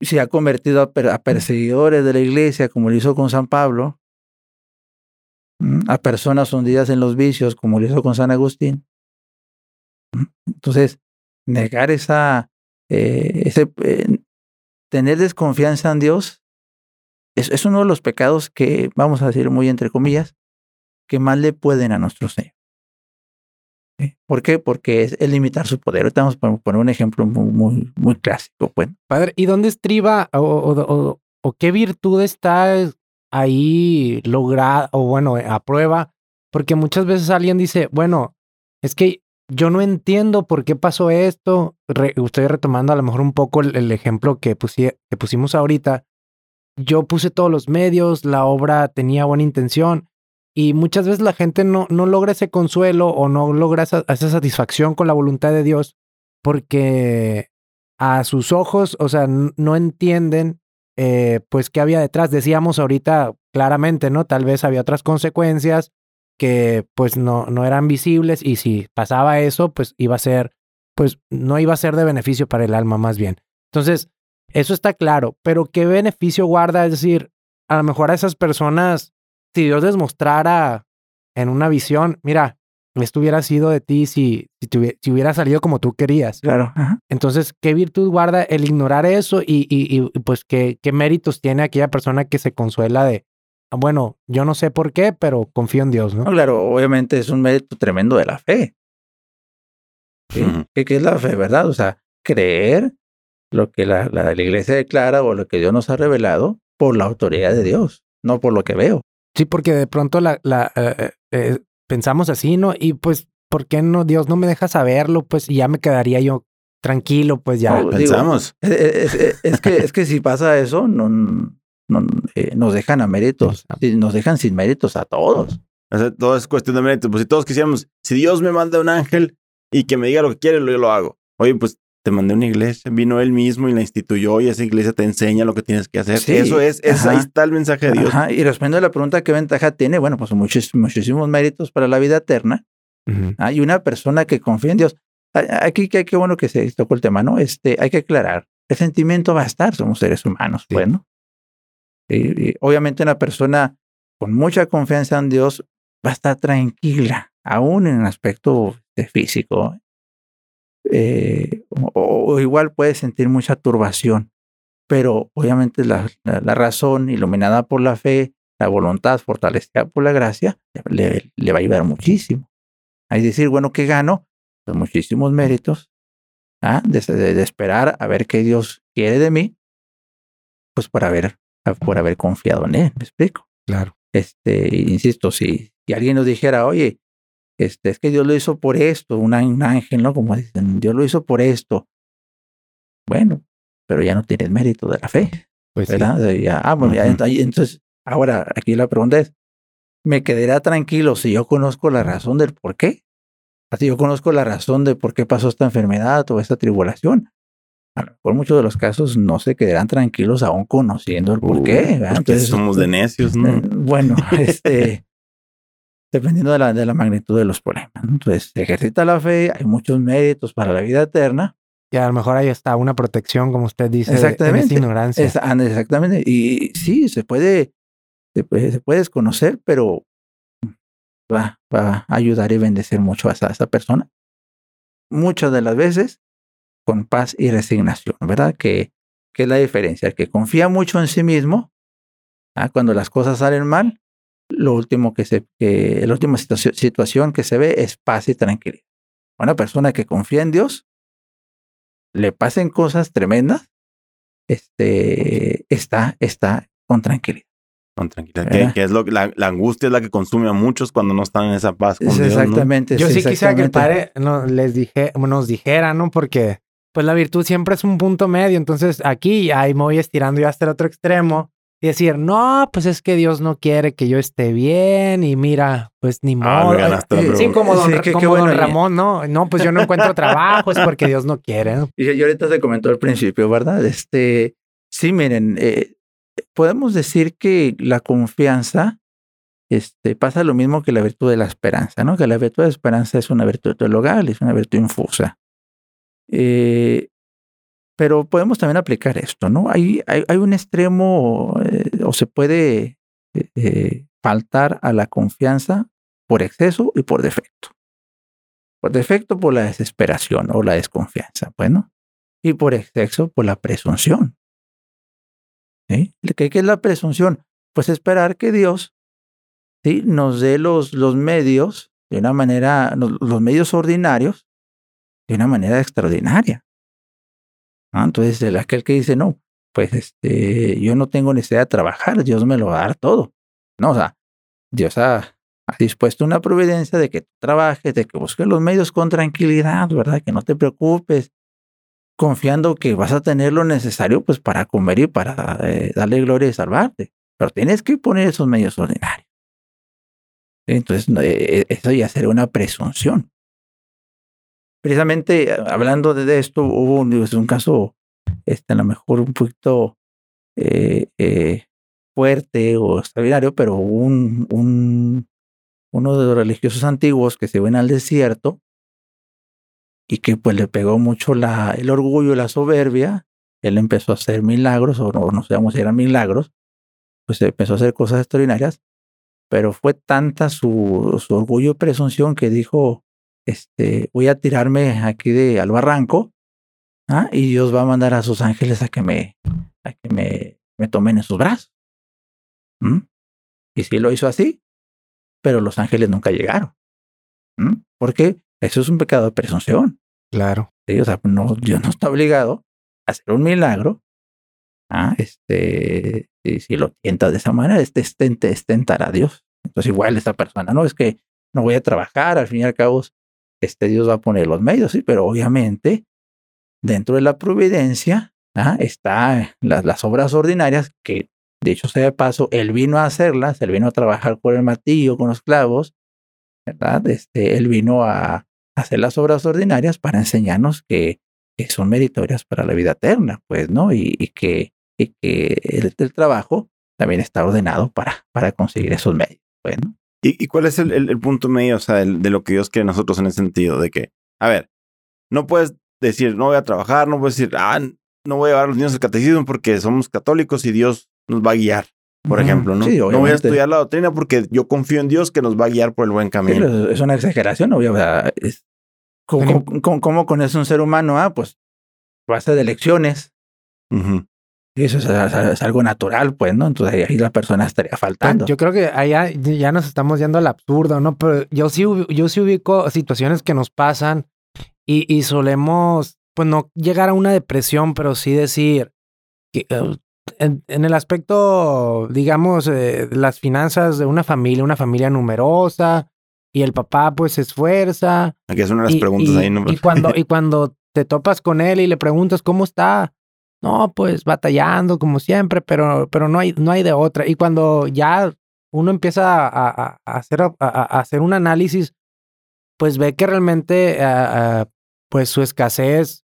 C: si ha convertido a, perseguidores de la iglesia, como lo hizo con San Pablo, a personas hundidas en los vicios, como lo hizo con San Agustín. Entonces, negar esa, eh, ese, eh, tener desconfianza en Dios es, uno de los pecados que, vamos a decir muy entre comillas, que más le pueden a nuestro Señor. ¿Por qué? Porque es, limitar su poder. Ahorita vamos a poner un ejemplo muy, muy, clásico. Pues.
B: Padre, ¿y dónde estriba o, o qué virtud está ahí logra o bueno, a prueba, porque muchas veces alguien dice, bueno, es que yo no entiendo por qué pasó esto. estoy retomando a lo mejor un poco el, ejemplo que, que pusimos ahorita. Yo puse todos los medios, la obra tenía buena intención y muchas veces la gente no, no logra ese consuelo o no logra esa, satisfacción con la voluntad de Dios porque a sus ojos, o sea, no entienden eh, pues qué había detrás. Decíamos ahorita claramente, ¿no? Tal vez había otras consecuencias que pues no, no eran visibles y si pasaba eso, pues iba a ser, pues no iba a ser de beneficio para el alma más bien. Entonces, eso está claro, pero ¿qué beneficio guarda? Es decir, a lo mejor a esas personas, si Dios les mostrara en una visión, mira, esto hubiera sido de ti si, si, hubiera salido como tú querías.
C: Claro.
B: Entonces, ¿qué virtud guarda el ignorar eso y, y, pues ¿qué, qué méritos tiene aquella persona que se consuela de, bueno, yo no sé por qué, pero confío en Dios, ¿no?
C: claro, obviamente es un mérito tremendo de la fe. ¿Qué, es la fe, verdad? O sea, creer lo que la, la, iglesia declara o lo que Dios nos ha revelado por la autoridad de Dios, no por lo que veo.
B: Sí, porque de pronto la, la eh, eh, eh, pensamos así, ¿no? Y pues, ¿por qué no, Dios no me deja saberlo? Pues ya me quedaría yo tranquilo, pues ya.
A: pensamos.
C: Eh, es, que, es que si pasa eso, no, nos dejan a méritos, nos dejan sin méritos a todos.
A: todo es cuestión de méritos. Pues si todos quisiéramos, si Dios me manda un ángel y que me diga lo que quiere, yo lo hago. Oye, pues te mandé una iglesia, vino él mismo y la instituyó y esa iglesia te enseña lo que tienes que hacer. Eso es, ahí está el mensaje de Dios.
C: Y respondiendo a la pregunta, ¿qué ventaja tiene? Bueno, pues muchos, muchísimos méritos para la vida eterna. Hay una persona que confía en Dios. Aquí qué bueno que se tocó el tema, ¿no? Este, hay que aclarar. El sentimiento va a estar, somos seres humanos, bueno. Y, obviamente una persona con mucha confianza en Dios va a estar tranquila, aún en el aspecto físico. Eh, o, igual puede sentir mucha turbación, pero obviamente la, razón iluminada por la fe, la voluntad fortalecida por la gracia, le, va a ayudar muchísimo. Hay decir, bueno, ¿qué gano? Pues muchísimos méritos ¿ah? de, esperar a ver qué Dios quiere de mí, pues por haber, por haber confiado en Él, ¿me explico?
B: Claro.
C: Este, insisto, si, si alguien nos dijera, oye, este, es que Dios lo hizo por esto, un, ángel, ¿no? Como dicen, Dios lo hizo por esto. Bueno, pero ya no tienes mérito de la fe. Pues ¿verdad? ah, bueno, entonces, ahora aquí la pregunta es, ¿me quedará tranquilo si yo conozco la razón del por qué? Así yo conozco la razón de por qué pasó esta enfermedad o esta tribulación. A lo mejor muchos de los casos no se quedarán tranquilos aún conociendo el por qué.
A: Uh, Entonces, somos de necios, ¿no?
C: Eh, bueno, este, dependiendo de la, de la magnitud de los problemas. Entonces, se ejercita la fe, hay muchos méritos para la vida eterna.
B: Y a lo mejor ahí está una protección, como usted dice, exactamente, ignorancia.
C: exactamente. Y sí, se puede, se puede, se puede desconocer, pero va, va, a ayudar y bendecir mucho a esa, a esa persona. Muchas de las veces con paz y resignación, ¿verdad? Que, que es la diferencia. El que confía mucho en sí mismo, ¿ah? cuando las cosas salen mal, lo último que se, que, la última situación, situación que se ve es paz y tranquilidad. Una persona que confía en Dios, le pasen cosas tremendas, este, está, está con tranquilidad.
A: Con tranquilidad. Que, es lo la, la, angustia es la que consume a muchos cuando no están en esa paz con Dios,
C: Exactamente.
B: Yo sí,
C: quisiera
B: que el padre no, les dije, nos dijera, ¿no? Porque pues la virtud siempre es un punto medio. Entonces aquí ahí me voy estirando yo hasta el otro extremo y decir, no, pues es que Dios no quiere que yo esté bien y mira, pues ni ah, modo. Ah, sí, como don, sí, como don Ramón, ¿no? No, pues yo no encuentro trabajo, es porque Dios no quiere.
C: Y, y ahorita se comentó al principio, ¿verdad? Este, sí, miren, eh, podemos decir que la confianza este, pasa lo mismo que la virtud de la esperanza, ¿no? Que la virtud de la esperanza es una virtud teologal, es una virtud infusa. Eh, pero podemos también aplicar esto, ¿no? Hay, un extremo eh, o se puede eh, faltar a la confianza por exceso y por defecto. Por defecto por la desesperación o la desconfianza, bueno, y por exceso por la presunción. ¿Sí? ¿Qué, es la presunción? Pues esperar que Dios ¿sí? nos dé los medios de una manera, los medios ordinarios de una manera extraordinaria. Entonces, el, aquel que dice, no, pues este, yo no tengo necesidad de trabajar, Dios me lo va a dar todo. No, o sea, Dios ha, dispuesto una providencia de que trabajes, de que busques los medios con tranquilidad, ¿verdad? Que no te preocupes, confiando que vas a tener lo necesario pues para comer y para eh, darle gloria y salvarte. Pero tienes que poner esos medios ordinarios. Entonces, eh, eso ya sería una presunción precisamente eh, hablando de esto, hubo un, caso, este, a lo mejor un poquito eh, eh, fuerte o extraordinario, pero un, un, uno de los religiosos antiguos que se ven al desierto y que pues le pegó mucho la, el orgullo la soberbia, él empezó a hacer milagros, o no, no sabemos si eran milagros, pues empezó a hacer cosas extraordinarias, pero fue tanta su, su orgullo y presunción que dijo, este, voy a tirarme aquí de, al barranco ¿ah? y Dios va a mandar a sus ángeles a que me, a que me, me tomen en sus brazos. Y sí lo hizo así, pero los ángeles nunca llegaron. Porque eso es un pecado de presunción.
B: Claro.
C: O sea, no, Dios no está obligado a hacer un milagro. ¿ah? Este, y si lo tientas de esa manera, este, este, este tentar a Dios. Entonces, igual esta persona, no es que no voy a trabajar, al fin y al cabo este Dios va a poner los medios, sí, pero obviamente dentro de la providencia ¿ah? están las, obras ordinarias que, de hecho, sea de paso, él vino a hacerlas, él vino a trabajar con el martillo, con los clavos, ¿verdad? Este, él vino a hacer las obras ordinarias para enseñarnos que, son meritorias para la vida eterna, pues, ¿no? Y, que, y que el, el, trabajo también está ordenado para, para conseguir esos medios, pues, ¿no?
A: ¿Y, cuál es el, punto medio, o sea, de lo que Dios quiere nosotros en el sentido de que, a ver, no puedes decir, no voy a trabajar, no puedes decir, ah, no voy a llevar a los niños al catecismo porque somos católicos y Dios nos va a guiar, por ejemplo, ¿no? no voy a estudiar la doctrina porque yo confío en Dios que nos va a guiar por el buen camino.
C: es una exageración, obviamente. ¿Cómo, cómo, con eso un ser humano? Ah, pues base de elecciones. Y eso es, algo natural, pues, ¿no? Entonces ahí la persona estaría faltando.
B: Yo creo que allá ya nos estamos yendo al absurdo, ¿no? Pero yo sí, yo sí ubico situaciones que nos pasan y, y solemos, pues, no llegar a una depresión, pero sí decir que eh, en, el aspecto, digamos, eh, las finanzas de una familia, una familia numerosa, y el papá, pues, se esfuerza.
A: Aquí es una de las preguntas ahí, ¿no?
B: Y cuando, y cuando te topas con él y le preguntas cómo está, no, pues batallando como siempre, pero, pero no, hay, no hay de otra. Y cuando ya uno empieza a, hacer, a, hacer un análisis, pues ve que realmente pues su escasez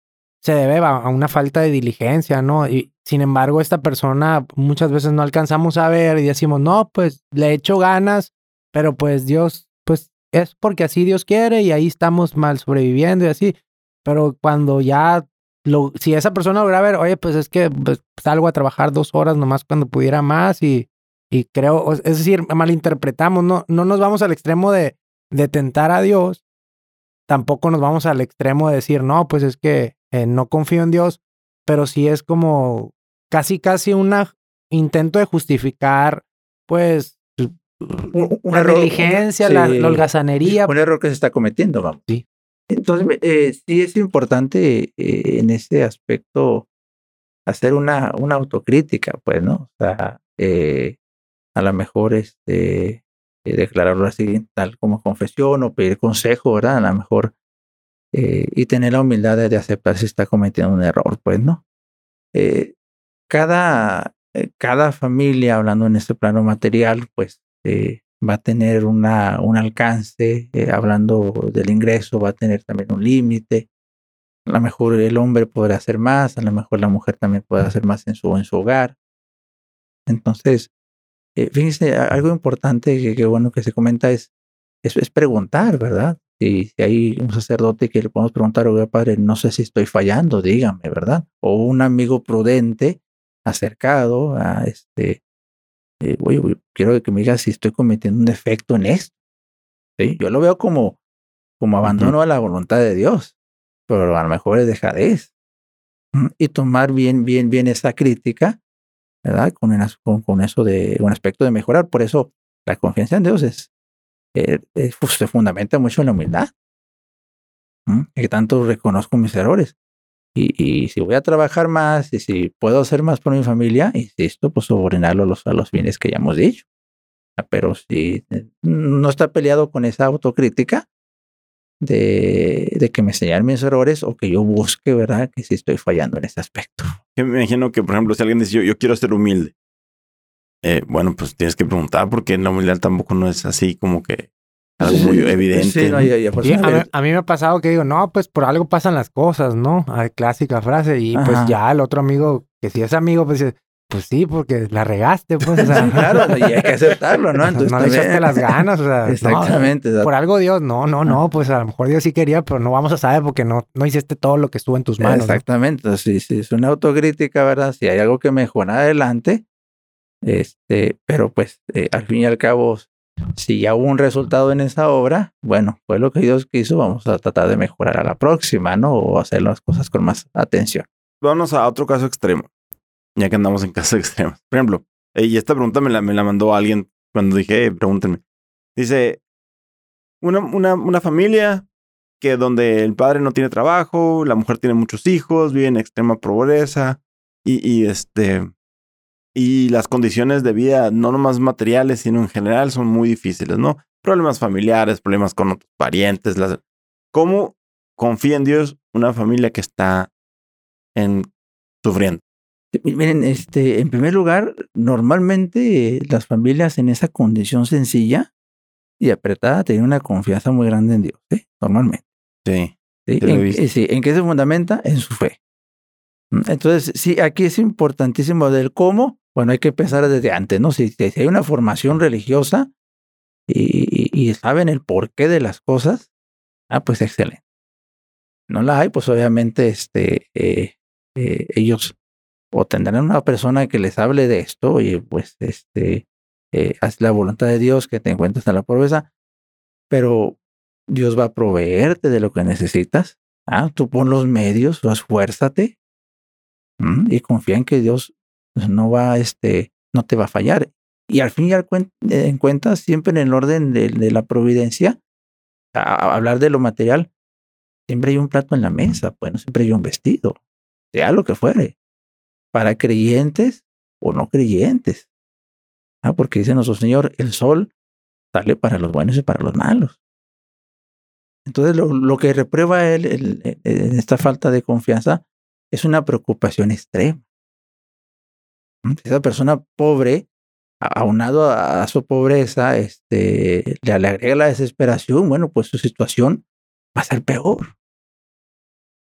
B: se debe a una falta de diligencia, ¿no? Y sin embargo, esta persona muchas veces no alcanzamos a ver y decimos, no, pues le echo ganas, pero pues Dios, pues es porque así Dios quiere y ahí estamos mal sobreviviendo y así. Pero cuando ya, lo, si esa persona logra ver, oye, pues es que pues, salgo a trabajar dos horas nomás cuando pudiera más y, y creo, es decir, malinterpretamos, no, no nos vamos al extremo de, de tentar a Dios, tampoco nos vamos al extremo de decir, no, pues es que eh, no confío en Dios, pero sí es como casi, casi un intento de justificar, pues, una negligencia, la, holgazanería.
C: Un error que se está cometiendo, vamos.
B: Sí.
C: Entonces, eh, sí es importante eh, en ese aspecto hacer una, una autocrítica, pues, ¿no? O sea, a lo mejor este, declararlo así, tal como confesión o pedir consejo, ¿verdad? A lo mejor eh, y tener la humildad de, aceptar si está cometiendo un error, pues, ¿no? Eh, cada, eh, cada familia, hablando en este plano material, pues va a tener una, un alcance, hablando del ingreso, va a tener también un límite. A lo mejor el hombre podrá hacer más, a lo mejor la mujer también puede hacer más en su, en su hogar. Entonces, fíjense, algo importante que, bueno que se comenta es, es, preguntar, ¿verdad? Si, hay un sacerdote que le podemos preguntar, oiga, padre, no sé si estoy fallando, dígame, ¿verdad? O un amigo prudente acercado a este, eh, oye, quiero que me diga si estoy cometiendo un defecto en esto. ¿Sí? Yo lo veo como, como abandono a la voluntad de Dios, pero a lo mejor es dejadez. Y tomar bien, bien, bien esa crítica, ¿verdad? Con, con, con eso de un aspecto de mejorar. Por eso la confianza en Dios es, eh, eh, pues, se fundamenta mucho en la humildad. Que tanto reconozco mis errores. Y, y, si voy a trabajar más y si puedo hacer más por mi familia, insisto, pues subordinarlo a los, a los fines que ya hemos dicho. Ah, pero si eh, no está peleado con esa autocrítica de, de que me enseñan mis errores o que yo busque, ¿verdad? Que si estoy fallando en ese aspecto.
A: Yo me imagino que, por ejemplo, si alguien dice yo, yo quiero ser humilde, eh, bueno, pues tienes que preguntar porque la humildad tampoco no es así como que algo muy evidente.
B: a, mí, me ha pasado que digo, no, pues por algo pasan las cosas, ¿no? Hay clásica frase. Y pues ya el otro amigo, que si es amigo, pues dice, pues sí, porque la regaste, pues.
C: claro, y hay que aceptarlo, ¿no?
B: Entonces, no le echaste las ganas, o sea.
C: Exactamente.
B: por algo Dios, no, no, no, pues a lo mejor Dios sí quería, pero no vamos a saber porque no, no hiciste todo lo que estuvo en tus manos.
C: Exactamente. Entonces, si, es una autocrítica, ¿verdad? Si hay algo que mejorar adelante, este, pero pues eh, al fin y al cabo, si ya hubo un resultado en esa obra, bueno, fue lo que Dios quiso, vamos a tratar de mejorar a la próxima, ¿no? O hacer las cosas con más atención.
A: Vamos a otro caso extremo, ya que andamos en casos extremos. Por ejemplo, y esta pregunta me la, me la mandó alguien cuando dije, pregúntenme. Dice, una, una, una familia que donde el padre no tiene trabajo, la mujer tiene muchos hijos, vive en extrema pobreza y, y este y las condiciones de vida, no nomás materiales, sino en general, son muy difíciles, ¿no? Problemas familiares, problemas con otros parientes. Las... ¿Cómo confía en Dios una familia que está en... sufriendo?
C: Miren, este, en primer lugar, normalmente las familias en esa condición sencilla y apretada tienen una confianza muy grande en Dios, ¿eh? Normalmente.
A: Sí.
C: ¿Sí? En, sí. ¿En qué se fundamenta? En su fe. Entonces, sí, aquí es importantísimo del cómo bueno, hay que pensar desde antes, ¿no? Si, hay una formación religiosa y, saben el porqué de las cosas, ah, pues excelente. No la hay, pues obviamente este, eh, eh, ellos o tendrán una persona que les hable de esto y pues este, eh, haz la voluntad de Dios que te encuentres en la pobreza, pero Dios va a proveerte de lo que necesitas. Ah, tú pon los medios, esfuérzate y confía en que Dios pues, no va, este, no te va a fallar. Y al fin y al en cuenta, siempre en el orden de, la providencia, hablar de lo material, siempre hay un plato en la mesa, bueno, siempre hay un vestido, sea lo que fuere, para creyentes o no creyentes. Ah, porque dice nuestro Señor, el sol sale para los buenos y para los malos. Entonces, lo, lo que reprueba él en esta falta de confianza es una preocupación extrema. Esa persona pobre, aunado a, su pobreza, este, le, agrega la desesperación, bueno, pues su situación va a ser peor.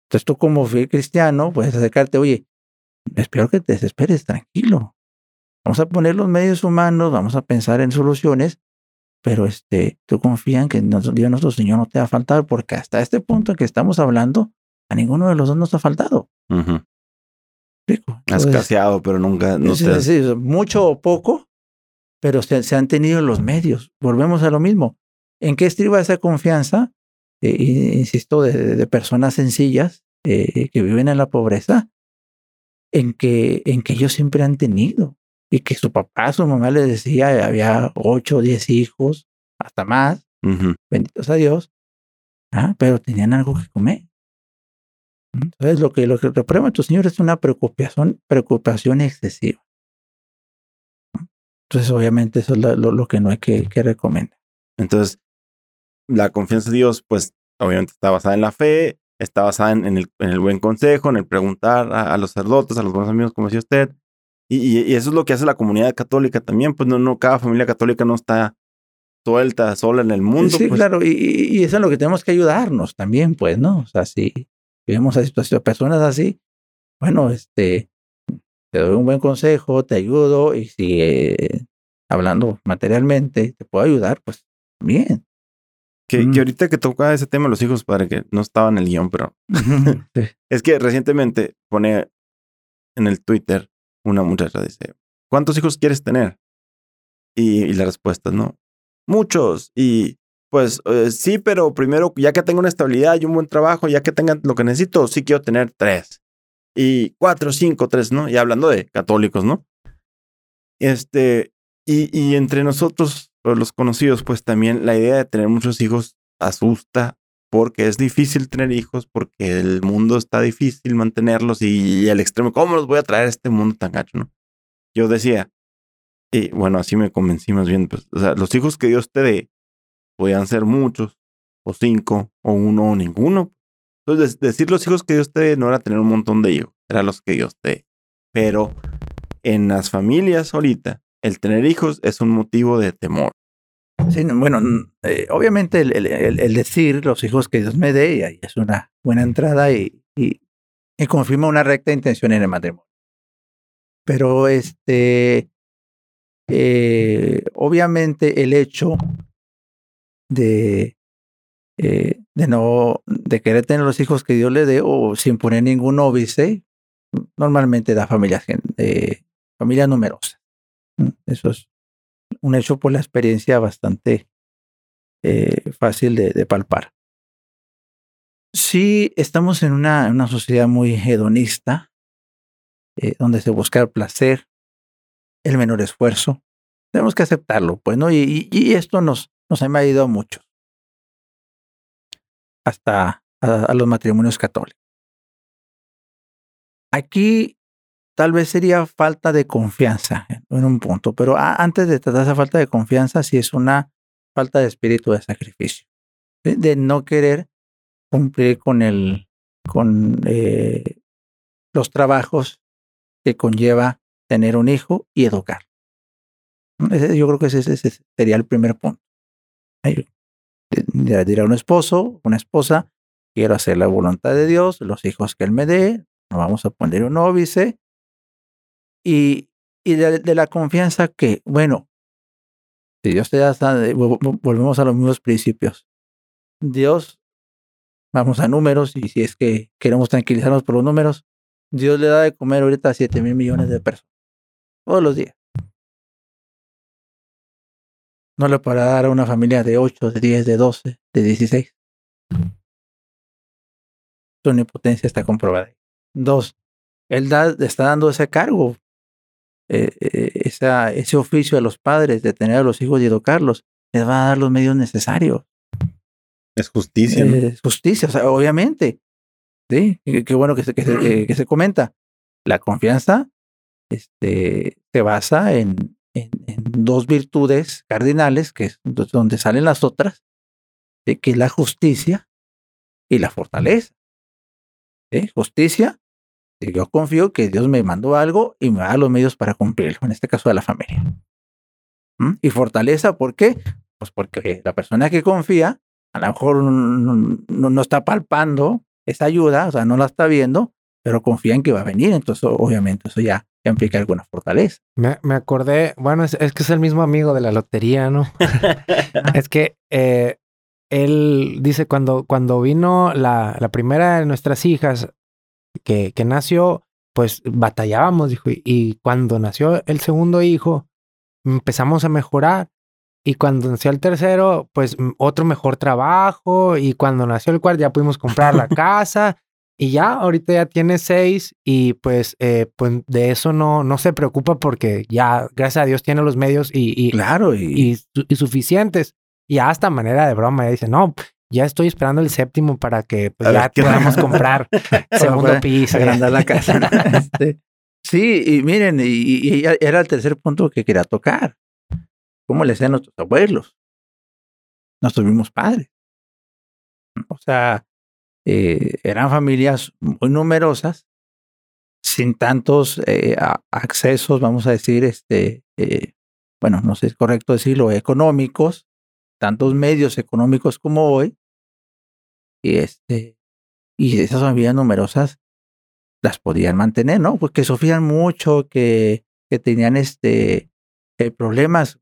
C: Entonces tú como cristiano puedes acercarte, oye, espero que te desesperes, tranquilo. Vamos a poner los medios humanos, vamos a pensar en soluciones, pero este, tú confía en que Dios nuestro Señor no te va a faltar, porque hasta este punto en que estamos hablando, a ninguno de los dos nos ha faltado.
A: Has escaseado, pero nunca. No
C: mucho o poco, pero se, se, han tenido los medios. Volvemos a lo mismo. ¿En qué estriba esa confianza? Eh, insisto, de, personas sencillas eh, que viven en la pobreza, en que, en que ellos siempre han tenido. Y que su papá, su mamá les decía, había ocho, diez hijos, hasta más, benditos a Dios, ah, pero tenían algo que comer. Entonces, lo que, lo que reprueba tu Señor es una preocupación, preocupación excesiva. Entonces, obviamente, eso es lo, que no hay que, que recomendar.
A: Entonces, la confianza en Dios, pues, obviamente está basada en la fe, está basada en, el, en el, buen consejo, en el preguntar a, los sacerdotes, a los buenos amigos, como decía usted. Y, y, eso es lo que hace la comunidad católica también, pues no, no, cada familia católica no está suelta, sola en el mundo.
C: Sí,
A: pues.
C: claro, y, y, eso es lo que tenemos que ayudarnos también, pues, ¿no? O sea, vemos a situaciones, personas así, bueno, este, te doy un buen consejo, te ayudo y si eh, hablando materialmente te puedo ayudar, pues bien.
A: Que, que, ahorita que toca ese tema los hijos, padre, que no estaba en el guion, pero es que recientemente pone en el Twitter una muchacha dice, ¿cuántos hijos quieres tener? Y, y la respuesta es no, muchos. Y pues eh, sí, pero primero, ya que tengo una estabilidad y un buen trabajo, ya que tengan lo que necesito, sí quiero tener tres. Y cuatro, cinco, tres, ¿no? Y hablando de católicos, ¿no? Este, y, y entre nosotros, los conocidos, pues también la idea de tener muchos hijos asusta porque es difícil tener hijos, porque el mundo está difícil mantenerlos y, el extremo, ¿cómo los voy a traer a este mundo tan gacho, no? Yo decía, y bueno, así me convencí más bien, pues, o sea, los hijos que Dios te dé, podían ser muchos, o cinco, o uno, o ninguno. Entonces, decir los hijos que Dios te dé no era tener un montón de hijos, era los que Dios te dé. Pero en las familias ahorita, el tener hijos es un motivo de temor.
C: Sí, bueno, eh, obviamente el, decir los hijos que Dios me dé es una buena entrada y, y, confirma una recta intención en el matrimonio. Pero este, eh, obviamente el hecho de, eh, de no, de querer tener los hijos que Dios le dé o sin poner ningún óbice, normalmente da familias, eh, familia numerosa. Eso es un hecho por la experiencia bastante eh, fácil de, palpar. Si estamos en una, una sociedad muy hedonista, donde se busca el placer, el menor esfuerzo. Tenemos que aceptarlo, pues, ¿no? Y, y esto nos, nos ha ido a muchos, hasta a, los matrimonios católicos. Aquí tal vez sería falta de confianza en un punto, pero antes de tratar esa falta de confianza, sí es una falta de espíritu de sacrificio, de no querer cumplir con el, con eh, los trabajos que conlleva tener un hijo y educar. Yo creo que ese sería el primer punto dirá un esposo, una esposa, quiero hacer la voluntad de Dios, los hijos que Él me dé, no vamos a poner un óbice. Y, y de, la confianza que, bueno, si Dios te da, volvemos a los mismos principios. Dios, vamos a números, y si es que queremos tranquilizarnos por los números, Dios le da de comer ahorita a 7 mil millones de personas, todos los días. No le podrá dar a una familia de 8, de 10, de 12, de 16. Su omnipotencia está comprobada. Dos, él está dando ese cargo, eh, eh, ese oficio a los padres de tener a los hijos y educarlos. Les va a dar los medios necesarios.
A: Es justicia.
C: Es justicia, obviamente. Sí, qué bueno que se, que se comenta. La confianza este, se basa en, en, dos virtudes cardinales, que es donde salen las otras, que es la justicia y la fortaleza. Justicia, yo confío que Dios me mandó algo y me da los medios para cumplirlo, en este caso de la familia. ¿Mm? Y fortaleza, ¿por qué? Pues porque la persona que confía a lo mejor no, no, está palpando esa ayuda, o sea, no la está viendo, pero confía en que va a venir. Entonces, obviamente, eso ya, ya implica alguna fortaleza.
B: Me, me acordé, bueno, es, es, que es el mismo amigo de la lotería, ¿no? es que eh, él dice, cuando, cuando vino la, la primera de nuestras hijas que, que nació, pues batallábamos, dijo, y, y cuando nació el segundo hijo, empezamos a mejorar. Y cuando nació el tercero, pues otro mejor trabajo. Y cuando nació el cuarto, ya pudimos comprar la casa. Y ya, ahorita ya tiene seis. Y pues, eh, pues de eso no, no se preocupa porque ya, gracias a Dios, tiene los medios y, y
C: claro,
B: y, y, y, suficientes. Y hasta manera de broma, ya dice, no, ya estoy esperando el séptimo para que pues, ya podamos comprar segundo piso.
C: Agrandar la casa. este, sí, y miren, y, era el tercer punto que quería tocar. ¿Cómo le hacían nuestros abuelos? Nuestros mismos padres. O sea, eh, eran familias muy numerosas, sin tantos eh, accesos, vamos a decir, este, eh, bueno, no sé si es correcto decirlo, económicos, tantos medios económicos como hoy, y este, y esas familias numerosas las podían mantener, ¿no? Porque pues sufrían mucho, que, que tenían este problemas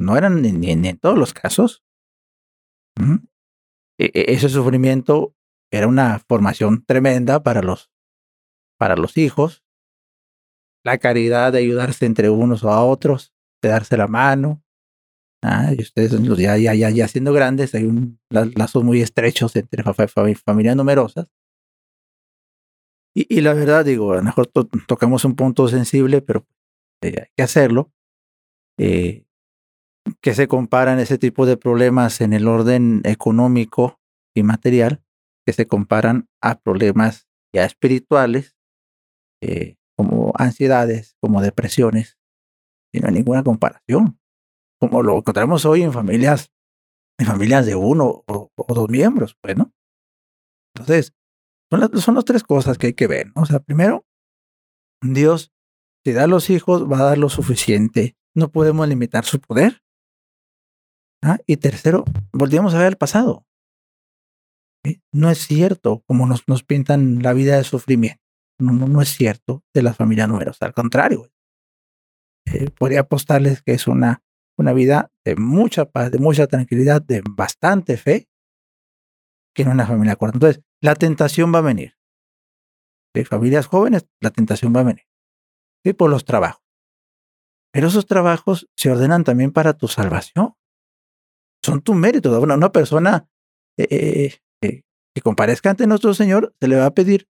C: no eran ni, en todos los casos. ¿Mm? E, ese sufrimiento era una formación tremenda para los, para los hijos. La caridad de ayudarse entre unos o a otros, de darse la mano. Ah, y ustedes ya, ya, ya, ya siendo grandes, hay un, lazos muy estrechos entre familias numerosas. Y, y, la verdad, digo, a lo mejor to tocamos un punto sensible, pero eh, hay que hacerlo. Eh, que se comparan ese tipo de problemas en el orden económico y material, que se comparan a problemas ya espirituales, eh, como ansiedades, como depresiones, y no hay ninguna comparación, como lo encontramos hoy en familias, en familias de uno o, o dos miembros, pues. Entonces, son las, son las tres cosas que hay que ver. O sea, primero, Dios, si da los hijos, va a dar lo suficiente. No podemos limitar su poder. ¿Ah? Y tercero, volvemos a ver el pasado. ¿Sí? No es cierto como nos, nos pintan la vida de sufrimiento. No, no, es cierto de las familias numerosas. Al contrario, eh, podría apostarles que es una, una vida de mucha paz, de mucha tranquilidad, de bastante fe, que no una familia corta. Entonces, la tentación va a venir. De familias jóvenes, la tentación va a venir. ¿Sí? Por los trabajos. Pero esos trabajos se ordenan también para tu salvación son tu mérito. Una, una persona eh, eh, que comparezca ante nuestro Señor, se le va a pedir,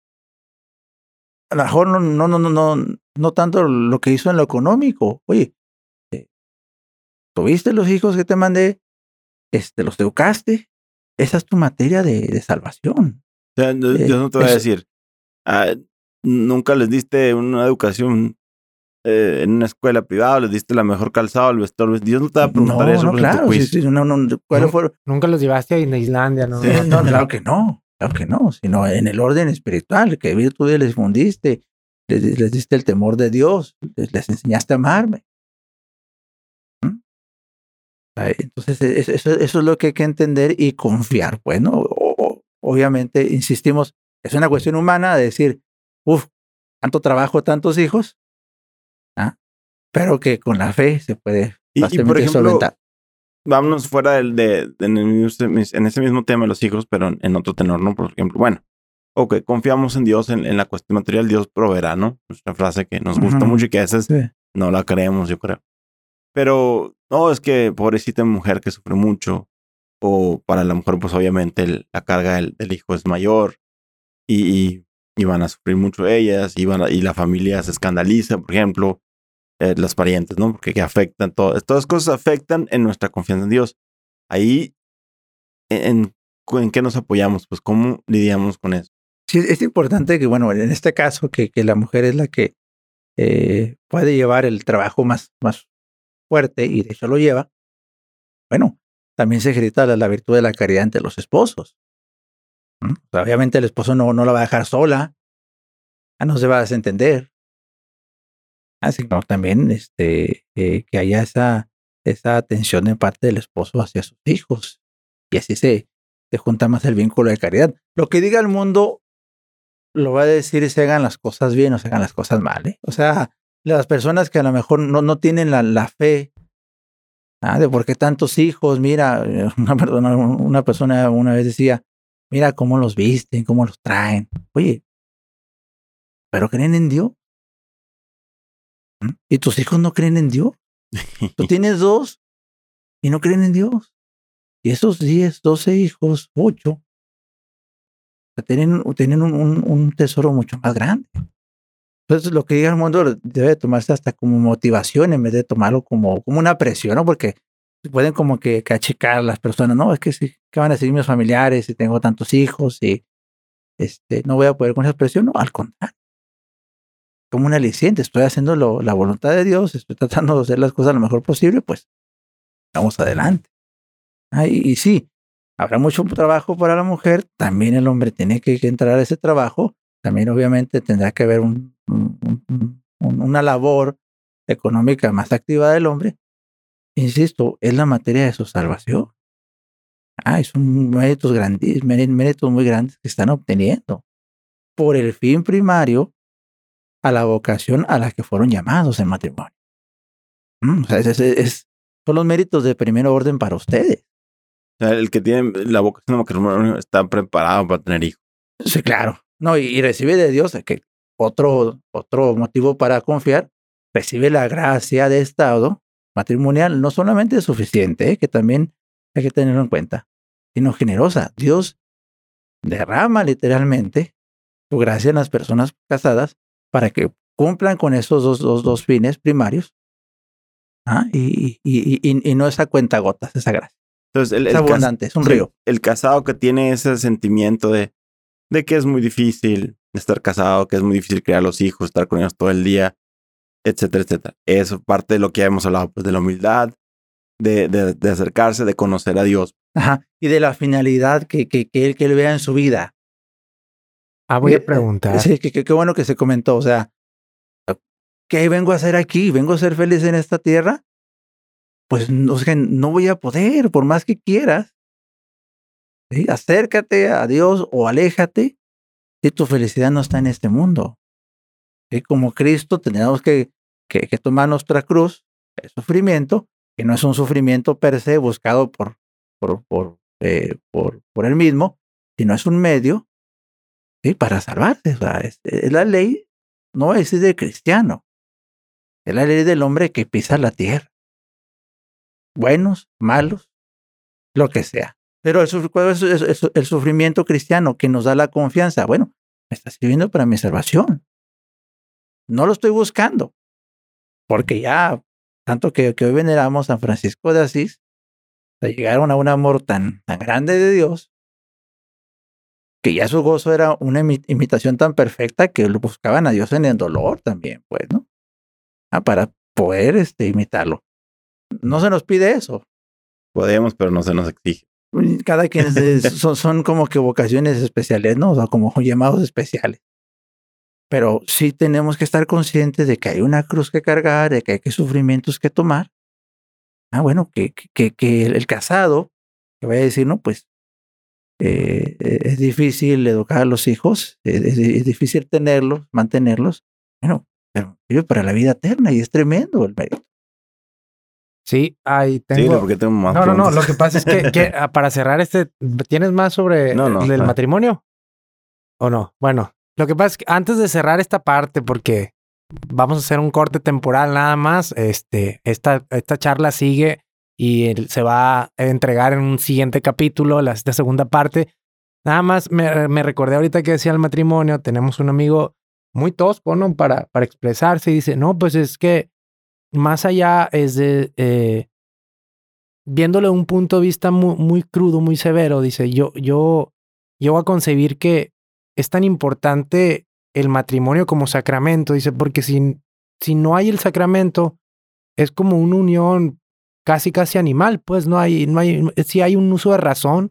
C: a lo mejor no, no, no, no, no, no tanto lo que hizo en lo económico. Oye, eh, tuviste los hijos que te mandé, este, los educaste, esa es tu materia de, de salvación.
A: O sea, yo, yo no te voy a decir, ah, nunca les diste una educación eh, en una escuela privada, les diste la mejor calzado, el vestuario. Dios no te va a preguntar
C: no,
A: eso.
C: No, claro. Sí, sí, no, no, ¿cuál fue?
B: Nunca los llevaste a Islandia, ¿no?
C: Sí, no, claro que no. Claro que no. Sino en el orden espiritual, que virtudes les fundiste, les, les, diste el temor de Dios, les, les enseñaste a amarme. ¿Mm? Entonces, eso, eso, es lo que hay que entender y confiar. Pues, ¿no? O, obviamente, insistimos, es una cuestión humana de decir, uff, tanto trabajo, tantos hijos. Pero que con la fe se puede
A: y, y por ejemplo, solventar. Vámonos fuera del, de, de, en, ese mismo tema de los hijos, pero en, en, otro tenor, ¿no? Por ejemplo, bueno, ok, confiamos en Dios en, en la cuestión material, Dios proveerá, ¿no? Nuestra frase que nos gusta uh -huh. mucho y que a veces sí. no la creemos, yo creo. Pero, no, es que pobrecita mujer que sufre mucho, o para la mujer, pues obviamente el, la carga del, del, hijo es mayor, y, y, y, van a sufrir mucho ellas, y, van a, y la familia se escandaliza, por ejemplo, eh, los parientes, ¿no? Porque que afectan todo. Todas cosas afectan en nuestra confianza en Dios. Ahí, en, en qué nos apoyamos? Pues, ¿cómo lidiamos con eso?
C: Sí, es importante que, bueno, en este caso, que, que la mujer es la que eh, puede llevar el trabajo más, más fuerte y de hecho lo lleva. Bueno, también se ejercita la, la virtud de la caridad entre los esposos. Obviamente el esposo no, no la va a dejar sola, ya no se va a desentender, sino también este, eh, que haya esa, esa atención en parte del esposo hacia sus hijos. Y así se, te junta más el vínculo de caridad. Lo que diga el mundo lo va a decir si hagan las cosas bien o se hagan las cosas mal. ¿eh? O sea, las personas que a lo mejor no, no tienen la, la fe ah, de por qué tantos hijos, mira, una, persona, una persona una vez decía, mira cómo los visten, cómo los traen. Oye, pero creen en Dios. ¿Y tus hijos no creen en Dios? Tú tienes dos y no creen en Dios. Y esos 10, 12 hijos, 8, tienen, tienen un, un, un, tesoro mucho más grande. Entonces, lo que diga el mundo debe tomarse hasta como motivación en vez de tomarlo como, como una presión, ¿no? Porque pueden como que, que achicar las personas, no, es que sí, que van a seguir mis familiares si tengo tantos hijos y este, no voy a poder con esa presión, no, al contrario. Como un aliciente, estoy haciendo lo, la voluntad de Dios, estoy tratando de hacer las cosas lo mejor posible, pues vamos adelante. Ah, y, sí, habrá mucho trabajo para la mujer, también el hombre tiene que, entrar a ese trabajo, también obviamente tendrá que haber un, una labor económica más activa del hombre. Insisto, es la materia de su salvación. Ah, son méritos grandes, méritos muy grandes que están obteniendo por el fin primario a la vocación a la que fueron llamados en matrimonio. Mm, o sea, es, son los méritos de primer orden para ustedes
A: el que tiene la vocación de matrimonio está preparado para tener hijos.
C: Sí, claro. No, y, recibe de Dios, que otro, otro motivo para confiar, recibe la gracia de estado matrimonial, no solamente es suficiente, ¿eh? que también hay que tenerlo en cuenta, sino generosa. Dios derrama literalmente su gracia en las personas casadas para que cumplan con esos dos, dos, dos fines primarios ¿ah? y, y, y, y, no esa cuenta gotas, esa gracia.
A: Entonces, el,
C: es abundante, es un río.
A: El, casado que tiene ese sentimiento de, de que es muy difícil estar casado, que es muy difícil criar los hijos, estar con ellos todo el día, etcétera, etcétera. Eso parte de lo que ya hemos hablado, pues de la humildad, de, de, acercarse, de conocer a Dios.
C: Ajá. Y de la finalidad que, que, que, él, que él vea en su vida.
B: Ah, voy a eh, preguntar.
C: Sí, qué bueno que se comentó. O sea, ¿qué vengo a hacer aquí? ¿Vengo a ser feliz en esta tierra? pues no, no voy a poder, por más que quieras. Acércate a Dios o aléjate si tu felicidad no está en este mundo. ¿Sí? Como Cristo tenemos que, que, tomar nuestra cruz, el sufrimiento, que no es un sufrimiento per se buscado por, por, por, eh, por, por él mismo, sino es un medio para salvarse. Es, la ley, no es de cristiano, es la ley del hombre que pisa la tierra buenos, malos, lo que sea. Pero el, sufrimiento cristiano que nos da la confianza, bueno, me está sirviendo para mi salvación. No lo estoy buscando, porque ya, tanto que, hoy veneramos a Francisco de Asís, llegaron a un amor tan, tan grande de Dios, que ya su gozo era una imitación tan perfecta que lo buscaban a Dios en el dolor también, pues, ¿no? Ah, para poder este, imitarlo. No se nos pide eso.
A: Podemos, pero no se nos exige.
C: Cada quien son, son, como que vocaciones especiales, ¿no? O sea, como llamados especiales. Pero sí tenemos que estar conscientes de que hay una cruz que cargar, de que hay que sufrimientos que tomar. Ah, bueno, que, que, que el, casado, que vaya a decir, no, pues eh, es difícil educar a los hijos, es, es, difícil tenerlos, mantenerlos. Bueno, pero para la vida eterna y es tremendo el mérito.
B: Sí, ahí tengo.
A: Sí, porque tengo más.
B: No, no, no. Lo que pasa es que, ah, para cerrar este, ¿tienes más sobre el matrimonio? ¿O no? Bueno, lo que pasa es que antes de cerrar esta parte, porque vamos a hacer un corte temporal nada más, este, esta, esta charla sigue y se va a entregar en un siguiente capítulo, la, segunda parte. Nada más me, me, recordé ahorita que decía el matrimonio, tenemos un amigo muy tosco, ¿no? Para, para expresarse y dice, no, pues es que más allá es de, eh, viéndolo de un punto de vista muy, muy, crudo, muy severo, dice, yo, yo, yo a concebir que es tan importante el matrimonio como sacramento, dice, porque si, si no hay el sacramento, es como una unión casi, casi animal, pues no hay, no hay, sí hay un uso de razón,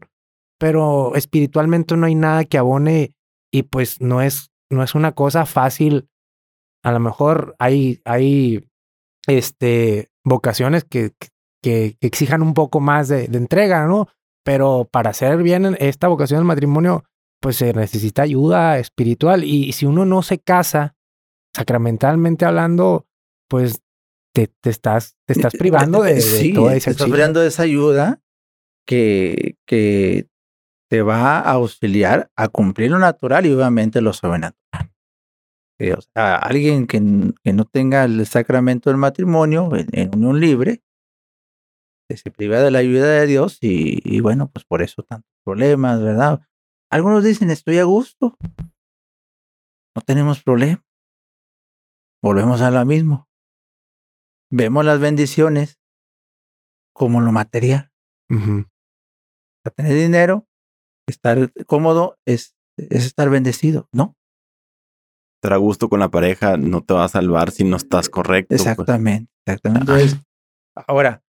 B: pero espiritualmente no hay nada que abone y pues no es, no es una cosa fácil. A lo mejor hay, hay este, vocaciones que, que, exijan un poco más de, entrega, ¿no? pero para hacer bien esta vocación del matrimonio, pues se necesita ayuda espiritual. Y si uno no se casa, sacramentalmente hablando, pues te, te estás, te estás privando de, de
C: sí,
B: toda
C: te
B: esa
C: estás privando de esa ayuda que, que te va a auxiliar a cumplir lo natural y obviamente lo sobrenatural. Eh, o sea, alguien que, que no tenga el sacramento del matrimonio en, en unión libre, se priva de la ayuda de Dios y, y bueno, pues por eso tantos problemas, ¿verdad? Algunos dicen, estoy a gusto, no tenemos problema. Volvemos a lo mismo. Vemos las bendiciones como lo material. A tener dinero, estar cómodo es, es estar bendecido, ¿no?
A: Estar a gusto con la pareja no te va a salvar si no estás correcto. pues.
C: Exactamente, exactamente. Entonces, ahora,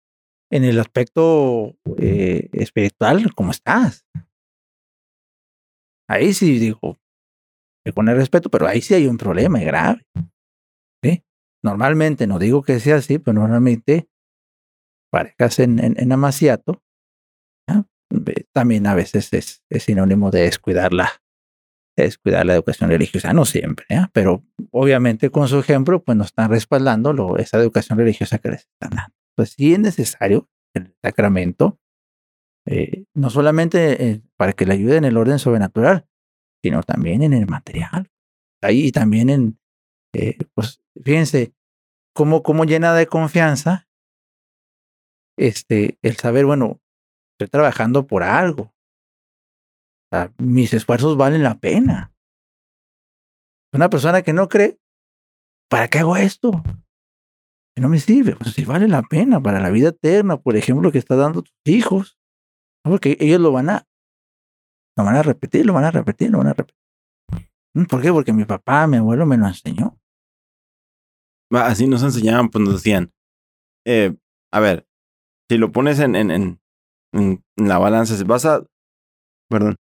C: en el aspecto eh, espiritual, ¿cómo estás? Ahí sí digo, con el respeto, pero ahí sí hay un problema grave. Normalmente, no digo que sea así, pero normalmente parejas en, en, amaciato también a veces es, sinónimo de descuidar la, de descuidar la educación religiosa, no siempre, pero obviamente con su ejemplo, pues nos están respaldando esa educación religiosa que les están dando. Pues sí es necesario el sacramento, eh, no solamente eh, para que le ayude en el orden sobrenatural, sino también en el material. Ahí también en, eh, pues fíjense, cómo, cómo llena de confianza este, el saber, bueno, estoy trabajando por algo. Sea, mis esfuerzos valen la pena. Una persona que no cree, ¿para qué hago esto? Que no me sirve. Pues si vale la pena para la vida eterna, por ejemplo, que está dando tus hijos. Porque ellos lo van a, lo van a repetir, lo van a repetir, lo van a repetir. ¿Por qué? Porque mi papá, mi abuelo me lo enseñó.
A: Así nos enseñaban, pues nos decían, eh, a ver, si lo pones en, en, en, en la balanza, vas a... Perdón.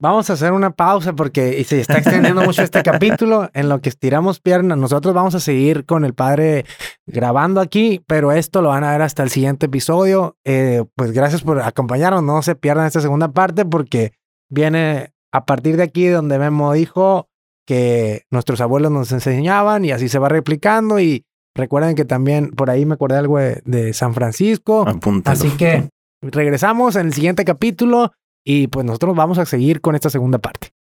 B: Vamos a hacer una pausa porque se está extendiendo mucho este capítulo. En lo que estiramos piernas, nosotros vamos a seguir con el padre grabando aquí, pero esto lo van a ver hasta el siguiente episodio. Eh, pues gracias por acompañarnos. No se pierdan esta segunda parte porque viene a partir de aquí donde Memo dijo que nuestros abuelos nos enseñaban y así se va replicando. Y recuerden que también por ahí me acordé algo de, de San Francisco.
A: Apúntalo.
B: Así que regresamos en el siguiente capítulo y pues nosotros vamos a seguir con esta segunda parte.